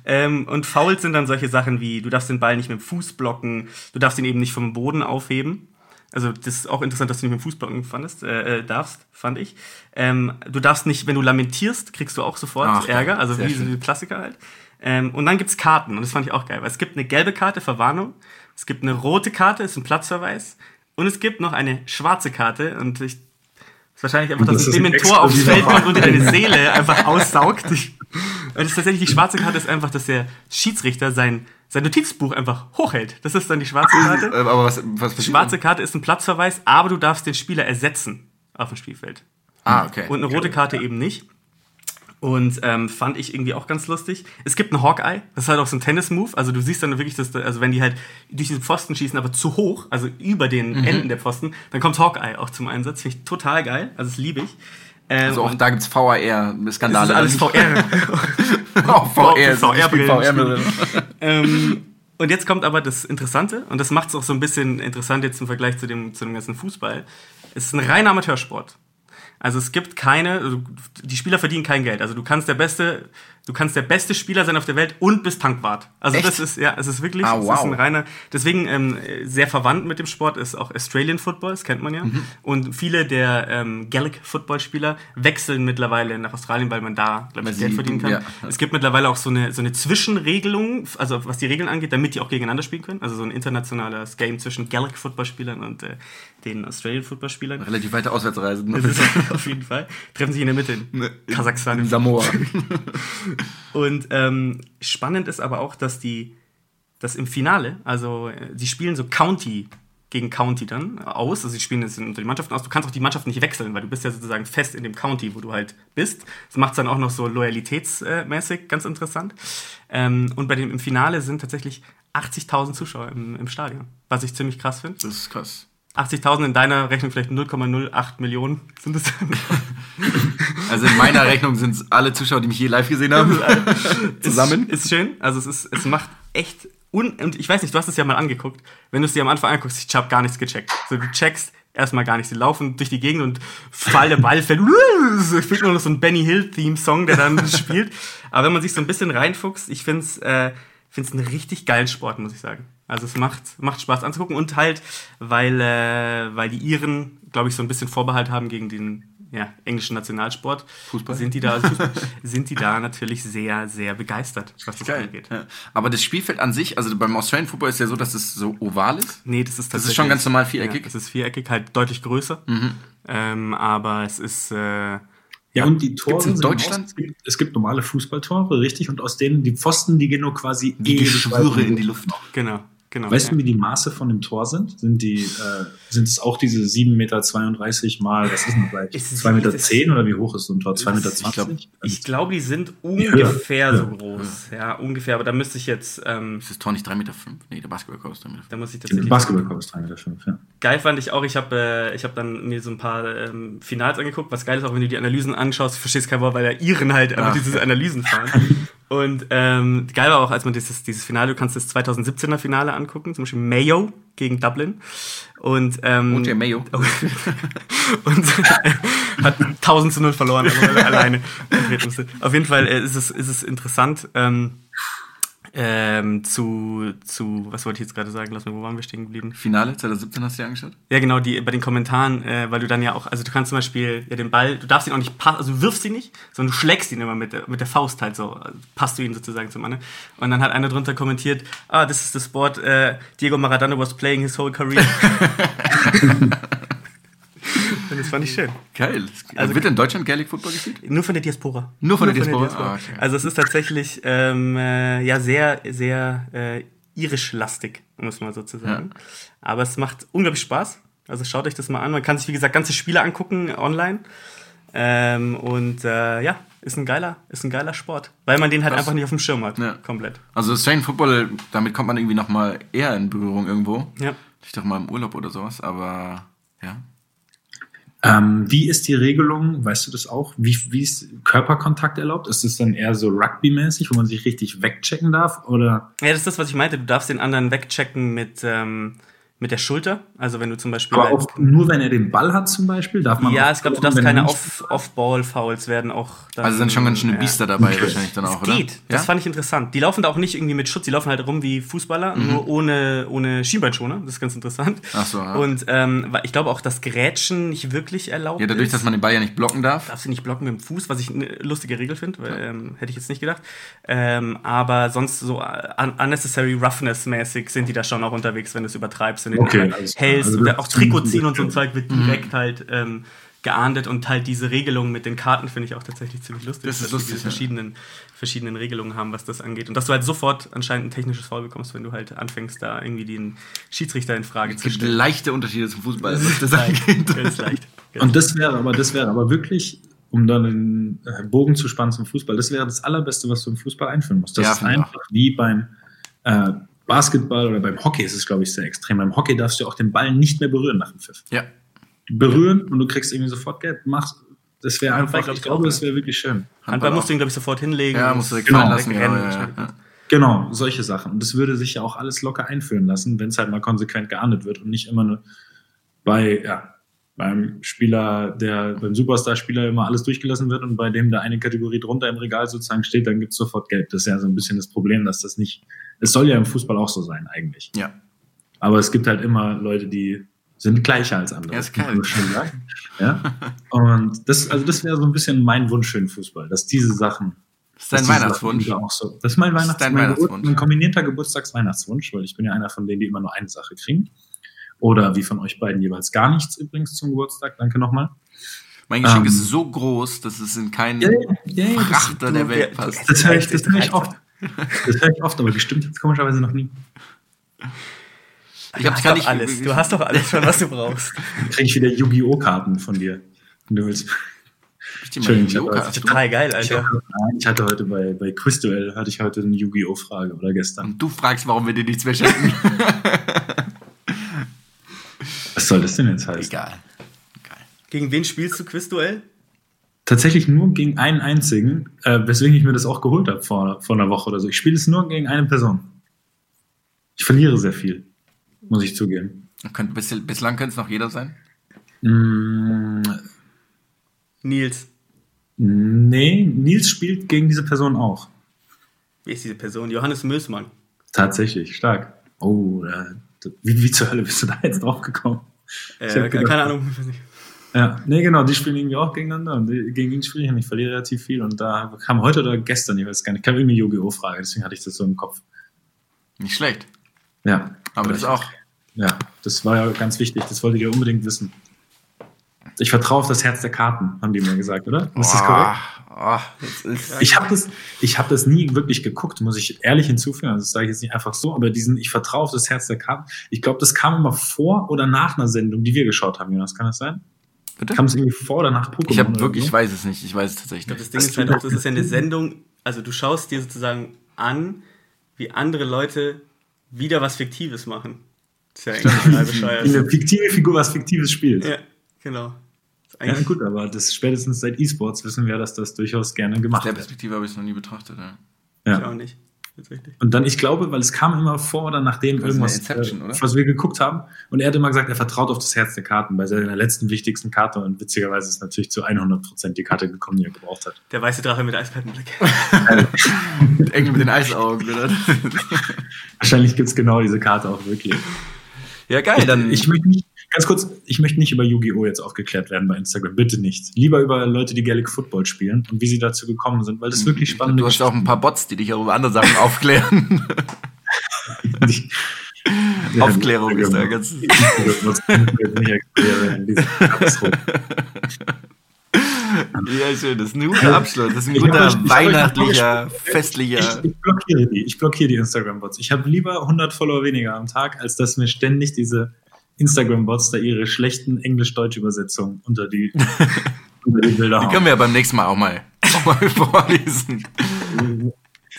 Ähm, und Fouls sind dann solche Sachen wie, du darfst den Ball nicht mit dem Fuß blocken, du darfst ihn eben nicht vom Boden aufheben. Also das ist auch interessant, dass du nicht mit dem Fuß blocken fandest, äh, äh, darfst, fand ich. Ähm, du darfst nicht, wenn du lamentierst, kriegst du auch sofort Ach, Ärger, also wie so die Klassiker halt. Ähm, und dann gibt's Karten und das fand ich auch geil, weil es gibt eine gelbe Karte, Verwarnung, es gibt eine rote Karte, ist ein Platzverweis und es gibt noch eine schwarze Karte und ich ist wahrscheinlich einfach, dass Das ein Dementor aufs Feld kommt und deine Seele einfach aussaugt. Und das ist tatsächlich die schwarze Karte ist einfach, dass der Schiedsrichter sein, sein Notizbuch einfach hochhält. Das ist dann die schwarze Äh, Karte. aber was, was Die schwarze? Karte ist ein Platzverweis, aber du darfst den Spieler ersetzen auf dem Spielfeld. Ah, okay. Und eine rote Karte eben nicht. Und ähm, fand ich irgendwie auch ganz lustig. Es gibt einen Hawkeye, das ist halt auch so ein Tennis-Move. Also du siehst dann wirklich, dass, da- also wenn die halt durch diese Pfosten schießen, aber zu hoch, also über den Mhm. Enden der Pfosten, dann kommt Hawkeye auch zum Einsatz. Finde ich total geil. Also das liebe ich. Ähm, also auch da gibt's das VAR-Skandale. ist alles VR. Oh, VR, VR-Brillen. ähm, und jetzt kommt aber das Interessante, und das macht es auch so ein bisschen interessant jetzt im Vergleich zu dem, zu dem ganzen Fußball. Es ist ein reiner Amateursport. Also es gibt keine, also die Spieler verdienen kein Geld. Also du kannst der beste, du kannst der beste Spieler sein auf der Welt und bist Tankwart. Also Echt? das ist ja, es ist wirklich, Ah, wow. ist ein reiner. Deswegen ähm, sehr verwandt mit dem Sport ist auch Australian Football, das kennt man ja. Mhm. Und viele der ähm, Gaelic Football Spieler wechseln mittlerweile nach Australien, weil man da glaube ich Geld verdienen kann. ja. Es gibt mittlerweile auch so eine so eine Zwischenregelung, also was die Regeln angeht, damit die auch gegeneinander spielen können. Also so ein internationales Game zwischen Gaelic Footballspielern und äh, den Australian Footballspielern. Relativ weite Auswärtsreise. Das ist auf jeden Fall. Treffen sich in der Mitte in Kasachstan. In Samoa. Und ähm, spannend ist aber auch, dass die, dass im Finale, also sie spielen so County gegen County dann aus, also sie spielen jetzt unter die Mannschaften aus. Du kannst auch die Mannschaft nicht wechseln, weil du bist ja sozusagen fest in dem County, wo du halt bist. Das macht es dann auch noch so loyalitätsmäßig ganz interessant. Ähm, und bei dem im Finale sind tatsächlich 80.000 Zuschauer im, im Stadion, was ich ziemlich krass finde. Das ist krass. 80.000 in deiner Rechnung vielleicht 0,08 Millionen sind es. Also in meiner Rechnung sind es alle Zuschauer, die mich je live gesehen haben. Zusammen. Ist, ist schön. Also es ist, es macht echt un und ich weiß nicht, du hast es ja mal angeguckt. Wenn du es dir am Anfang anguckst, ich habe gar nichts gecheckt. So du checkst erstmal gar nichts. Sie laufen durch die Gegend und fall der Ball fällt. Es fehlt nur noch so ein Benny Hill Theme Song, der dann spielt. Aber wenn man sich so ein bisschen reinfuchst, ich finde es äh, find's einen richtig geilen Sport, muss ich sagen. Also es macht, macht Spaß anzugucken und halt, weil, äh, weil die Iren, glaube ich, so ein bisschen Vorbehalt haben gegen den ja, englischen Nationalsport, Fußball? sind die da, sind die da natürlich sehr, sehr begeistert, was das Geil. angeht. Ja. Aber das Spielfeld an sich, also beim Australian Football ist ja so, dass es so oval ist. Nee, das ist Das ist tatsächlich. schon ganz normal viereckig? Mhm. Ja, es ist viereckig, halt deutlich größer. Ähm, aber es ist. Äh, Ja, und die Tore in sind Deutschland? Aus, es, gibt, es gibt normale Fußballtore, richtig, und aus denen die Pfosten, die gehen nur quasi Wie ewig Geschwüre in die Luft. genau, genau. Weißt ja. du, wie die Maße von dem Tor sind? Sind die, äh, sind es auch diese 7,32 Meter mal, was ist denn es- 2,10 Meter zehn oder wie hoch ist so ein Tor? 2,20 Meter? ich glaub, Ich glaube, die sind höher. ungefähr so Ja. groß. Ja, ungefähr. Aber da müsste ich jetzt. Ähm, Ist das Tor nicht 3,5 Meter? Nee, der Basketballkorb ist 3,5 Meter. da muss ich Der tatsächlich. Basketballkorb ist 3,5 Meter. Ja. Geil fand ich auch, ich habe äh, ich hab dann mir so ein paar ähm, Finals angeguckt. Was geil ist auch, wenn du die Analysen anschaust, du verstehst kein Wort, weil der Iren halt einfach Ah. diese Analysen fahren. Und ähm, geil war auch, als man dieses, dieses Finale, du kannst das 2017er Finale angucken, zum Beispiel Mayo gegen Dublin. Und, ähm, der Mayo. und hat 1000 zu 0 verloren, also alleine. Auf jeden Fall äh, ist es, ist es interessant. Ähm, ähm, zu, zu, was wollte ich jetzt gerade sagen? Lass mal, wo waren wir stehen geblieben? Finale 2017 hast du dir angeschaut? Ja, genau, die bei den Kommentaren, äh, weil du dann ja auch, also du kannst zum Beispiel ja, den Ball, du darfst ihn auch nicht passen, also du wirfst ihn nicht, sondern du schlägst ihn immer mit der, mit der Faust halt so, also passt du ihn sozusagen zum anderen. Und dann hat einer drunter kommentiert, ah, this is the sport, äh, Diego Maradona was playing his whole career. Und das fand ich schön. Geil. Also- wird in Deutschland Gaelic Football gespielt? Nur von der Diaspora. Nur von der Diaspora? Ah, okay. Also es ist tatsächlich ähm, äh, ja sehr, sehr äh, irisch-lastig, muss man sozusagen. Aber es macht unglaublich Spaß. Also schaut euch das mal an. Man kann sich, wie gesagt, ganze Spiele angucken online. Ähm, und äh, ja, ist ein geiler, ist ein geiler Sport. Weil man den halt Krass. einfach nicht auf dem Schirm hat. Ja. Komplett. Also Australian Football, damit kommt man irgendwie noch mal eher in Berührung irgendwo. Ja. Ich doch mal im Urlaub oder sowas, aber ja. Ähm, wie ist die Regelung? Weißt du das auch? Wie, wie ist Körperkontakt erlaubt? Ist es dann eher so Rugby-mäßig, wo man sich richtig wegchecken darf? Oder Ja, das ist das, was ich meinte. Du darfst den anderen wegchecken mit, ähm, mit der Schulter. Also wenn du zum Beispiel. aber auch nur, wenn er den Ball hat zum Beispiel? Darf man ja, ich glaube, du darfst keine Off-Ball-Fouls werden auch. Dann, Also sind schon ganz schöne ja. Biester dabei Okay. wahrscheinlich dann auch, Es oder? geht. Das ja? fand ich interessant. Die laufen da auch nicht irgendwie mit Schutz, die laufen halt rum wie Fußballer, nur ohne, ohne Schienbeinschoner. Das ist ganz interessant. Ach so, ja. Und ähm, ich glaube auch, dass Grätschen nicht wirklich erlaubt ja, dadurch, ist. dass man den Ball ja nicht blocken darf. darfst du nicht blocken mit dem Fuß, was ich eine lustige Regel finde, weil, ähm, hätte ich jetzt nicht gedacht. Ähm, aber sonst so un unnecessary roughness-mäßig sind die da schon auch unterwegs, wenn du es übertreibst, Okay, den alles klar. hältst Also oder auch Trikot ziehen und so ein bisschen- Zeug wird direkt halt ähm, geahndet und halt diese Regelung mit den Karten finde ich auch tatsächlich ziemlich lustig, Das ist dass lustig, die diese ja. verschiedenen, verschiedenen Regelungen haben, was das angeht. Und dass du halt sofort anscheinend ein technisches Foul bekommst, wenn du halt anfängst, da irgendwie den Schiedsrichter in Frage Es zu gibt stellen. leichte Unterschiede zum Fußball, was das angeht. Ganz leicht. Und das wäre aber, das wäre aber wirklich, um dann den äh, Bogen zu spannen zum Fußball, das wäre das Allerbeste, was du im Fußball einführen musst. Das Ja, ist einfach wie beim äh, Basketball oder beim Hockey ist es, glaube ich, sehr extrem. Beim Hockey darfst du auch den Ball nicht mehr berühren nach dem Pfiff. Ja. Berühren und du kriegst irgendwie sofort Geld. Machst, Das wäre Handball einfach, glaub ich ich glaube, das wäre wirklich schön. Handball auch. musst du ihn, glaube ich, sofort hinlegen. Ja, musst du direkt Genau. lassen. Genau, wegrennen. ja, ja. Genau, solche Sachen. Und das würde sich ja auch alles locker einführen lassen, wenn es halt mal konsequent geahndet wird und nicht immer nur bei, ja, beim Spieler, der, beim Superstar-Spieler immer alles durchgelassen wird und bei dem da eine Kategorie drunter im Regal sozusagen steht, dann gibt's sofort Gelb. Das ist ja so ein bisschen das Problem, dass das nicht, es soll ja im Fußball auch so sein eigentlich. ja. Aber es gibt halt immer Leute, die sind gleicher als andere. Ja, ist kalt. schon sagen. Ja. Und das, also das wäre so ein bisschen mein Wunsch für den Fußball, dass diese Sachen. Das ist dein Weihnachtswunsch. So. Das ist mein Das ist Weihnachts dein mein Weihnachtswunsch. Mein kombinierter Geburtstagsweihnachtswunsch, weil ich bin ja einer von denen, die immer nur eine Sache kriegen. Oder wie von euch beiden jeweils gar nichts übrigens zum Geburtstag. Danke nochmal. Mein Geschenk Ähm. ist so groß, dass es in keinen Ja, ja, ja, das- Frachter der Welt passt. Das höre ich, das höre ich oft. Das höre ich oft, aber gestimmt hat es komischerweise noch nie. Ich Du hab hast gar doch nicht alles. Du hast doch alles schon, was du brauchst. Dann kriege ich wieder Yu-Gi-Oh! Karten von dir. Wenn du willst. Ich Entschuldigung, ich hab- hast du? Total geil, Ich, Alter. ich hatte heute bei, bei Quizduell hatte ich heute eine Yu-Gi-Oh! Frage oder gestern. Und du fragst, warum wir dir nichts mehr schenken. Was soll das denn jetzt heißen? Egal. Egal. Gegen wen spielst du Quizduell? Tatsächlich nur gegen einen einzigen, äh, weswegen ich mir das auch geholt habe vor, vor einer Woche oder so. Ich spiele es nur gegen eine Person. Ich verliere sehr viel, muss ich zugeben. Könnt, bis, bislang könnte es noch jeder sein. Mm, Nils. nee, Nils spielt gegen diese Person auch. Wie ist diese Person? Johannes Mößmann. Tatsächlich, stark. Oh, da, da, wie, wie zur Hölle bist du da jetzt drauf gekommen? Ich Äh, keine Ahnung. Ja, nee, genau, die spielen irgendwie auch gegeneinander und die- gegen ihn spiele ich und ich verliere relativ viel. Und da kam heute oder gestern, ich weiß gar nicht, kam irgendwie Yu-Gi-Oh! Frage, deswegen hatte ich das so im Kopf. Nicht schlecht. Ja. Aber das auch. Ja, das war ja ganz wichtig, das wolltet ihr unbedingt wissen. Ich vertraue auf das Herz der Karten, haben die mir gesagt, oder? Ist das korrekt? Oh, das ist, Ich habe das, ich hab das nie wirklich geguckt, muss ich ehrlich hinzufügen. Also das sage ich jetzt nicht einfach so, aber diesen, ich vertraue auf das Herz der Karten. Ich glaube, das kam immer vor oder nach einer Sendung, die wir geschaut haben, Jonas. Kann das sein? Bitte? Kam es irgendwie vor oder nach Pokémon? Ich habe wirklich, ich weiß es nicht. Ich weiß es tatsächlich Ich glaube, das nicht. Ding Das ist halt auch, das ist ja eine Sendung, also du schaust dir sozusagen an, wie andere Leute wieder was Fiktives machen. Das ist ja eigentlich total bescheuert. Wie eine fiktive Figur was Fiktives spielt. Ja, genau. Ja, gut, aber das spätestens seit E-Sports wissen wir, dass das durchaus gerne Aus gemacht der wird. Perspektive habe ich es noch nie betrachtet. Ja. Ich Ja. auch nicht. Tatsächlich. Und dann, ich glaube, weil es kam immer vor oder nachdem irgendwas, Inception, äh, oder? was wir geguckt haben. Und er hat immer gesagt, er vertraut auf das Herz der Karten bei seiner letzten wichtigsten Karte. Und witzigerweise ist natürlich zu 100% die Karte gekommen, die er gebraucht hat. Der weiße Drache mit Eiskaltenblick. Mit Engel mit den Eisaugen, oder? Wahrscheinlich gibt's genau diese Karte auch wirklich. Ja, geil. Dann Ich möchte nicht, ganz kurz, ich möchte nicht über Yu-Gi-Oh! jetzt aufgeklärt werden bei Instagram. Bitte nicht. Lieber über Leute, die Gaelic Football spielen und wie sie dazu gekommen sind, weil das wirklich spannend Du hast auch ein paar Bots, die dich auch über andere Sachen aufklären. Aufklärung ist da ganz- ja, schön. Das ist ein guter Abschluss. Das ist ein guter ich weihnachtlicher, Ich, festlicher. ich blockiere die. Ich blockiere die Instagram-Bots. Ich habe lieber 100 Follower weniger am Tag, als dass mir ständig diese Instagram-Bots da ihre schlechten Englisch-Deutsch-Übersetzungen unter die, unter die Bilder Die können wir ja beim nächsten Mal auch mal, auch mal vorlesen.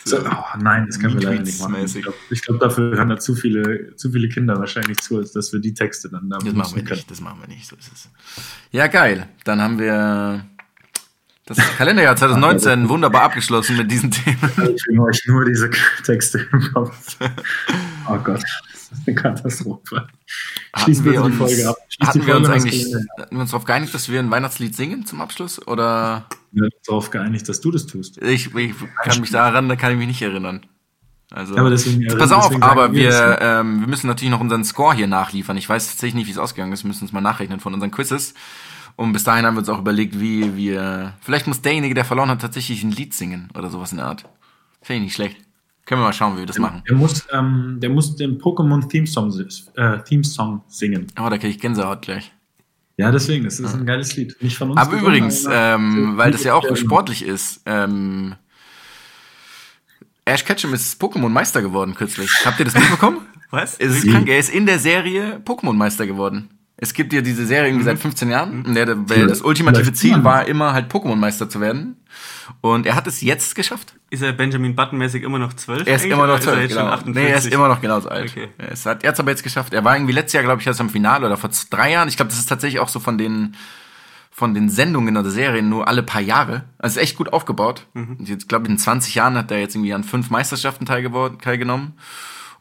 So, oh nein, das können wir leider nicht machen. Ich glaube, glaub, dafür hören da zu viele, zu viele Kinder wahrscheinlich zu, als dass wir die Texte dann da Das machen wir können. nicht, das machen wir nicht, so ist es. Ja, geil. Dann haben wir das Kalenderjahr 2019 wunderbar abgeschlossen mit diesen Themen. Ich will euch nur diese Texte im Kopf. Oh Gott, eine Katastrophe. Schließ Hatten wir bitte die uns, Folge ab. Schließ hatten wir uns eigentlich hatten wir uns darauf geeinigt, dass wir ein Weihnachtslied singen zum Abschluss? Oder Wir haben uns darauf geeinigt, dass du das tust. ich, ich kann mich daran, da kann ich mich nicht erinnern. Also, Aber deswegen- pass auf, deswegen aber wir wir, das. ähm, wir müssen natürlich noch unseren Score hier nachliefern. Ich weiß tatsächlich nicht, wie es ausgegangen ist. Wir müssen uns mal nachrechnen von unseren Quizzes. Und bis dahin haben wir uns auch überlegt, wie wir. Vielleicht muss derjenige, der verloren hat, tatsächlich ein Lied singen oder sowas in der Art. Finde ich nicht schlecht. Können wir mal schauen, wie wir das machen. Der muss, ähm, der muss den Pokémon Theme Song, äh, Theme Song singen. Oh, da kriege ich Gänsehaut gleich. Ja, deswegen, das ist ein geiles Lied. Nicht von uns. Aber gesungen, übrigens, ähm, weil das ja auch sportlich ist, ähm, Ash Ketchum ist Pokémon-Meister geworden kürzlich. Habt ihr das mitbekommen? Was? Es ist krank, er ist in der Serie Pokémon-Meister geworden. Es gibt ja diese Serie irgendwie seit 15 Jahren. Und der, der, weil das ultimative Ziel war immer halt Pokémon-Meister zu werden. Und er hat es jetzt geschafft. Ist er Benjamin Button-mäßig immer noch 12? Er ist immer noch oder ist er 12, genau. 48? Nee, er ist immer noch genauso alt. Okay. Er ist- hat, er hat aber jetzt geschafft. Er war irgendwie letztes Jahr, glaube ich, erst am Finale oder vor drei Jahren. Ich glaube, das ist tatsächlich auch so von den von den Sendungen oder Serien nur alle paar Jahre. Also echt gut aufgebaut. Und Jetzt glaube ich in 20 Jahren hat er jetzt irgendwie an fünf Meisterschaften teilgenommen.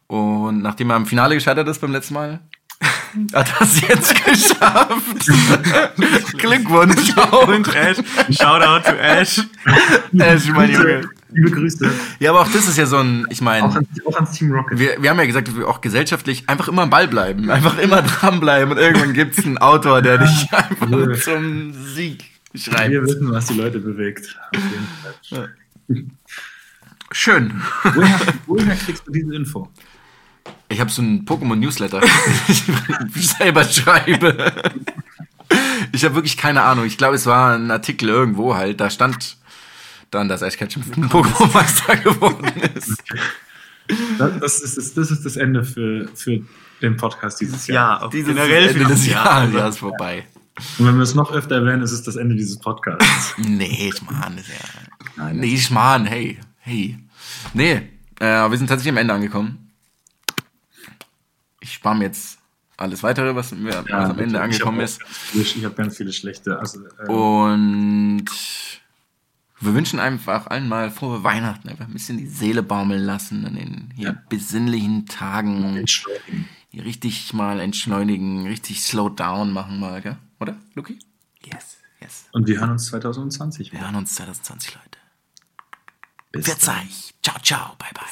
Und nachdem er im Finale gescheitert ist beim letzten Mal, hat es jetzt geschafft. Glückwunsch. Und Ash, Shoutout to Ash. Ash, mein Junge. Liebe Grüße. Ja, aber auch das ist ja so ein, ich meine, auch ans Team Rocket. wir, wir haben ja gesagt, dass wir auch gesellschaftlich einfach immer am Ball bleiben. Einfach immer dranbleiben und irgendwann gibt's einen Autor, der dich einfach Ja. zum Sieg Wir schreibt. wissen, was die Leute bewegt. Auf jeden Fall. Schön. Woher, woher kriegst du diese Info? Ich habe so einen Pokémon-Newsletter, ich selber schreibe. Ich habe wirklich keine Ahnung. Ich glaube, es war ein Artikel irgendwo halt. Da stand dann, dass Ash Ketchum Pokémon-Meister geworden ist. Das, das, ist, das, das ist das Ende für, für den Podcast dieses Ja, Jahr. auch Dieses generell Ende für des dieses Jahr. Jahres Also, ja, ist vorbei. Und wenn wir es noch öfter erwähnen, ist es das Ende dieses Podcasts. Nee, ich meine, ist ja. Nein, Nee, ich meine, hey, hey. Nee, äh, wir sind tatsächlich am Ende angekommen. Ich spare mir jetzt alles weitere, was, mir, was am. Ende Ich angekommen ist. viele- Ich habe ganz viele schlechte. Also, äh, Und wir wünschen einfach allen mal frohe Weihnachten, einfach ein bisschen die Seele baumeln lassen an den hier Ja. besinnlichen Tagen. richtig mal entschleunigen, richtig slow down machen mal, gell? Oder, Luki? Yes, yes. Und wir hören uns 2020 Wir wieder. hören uns 2020, Leute. Bis Verzeih. Ciao, ciao. Bye, bye.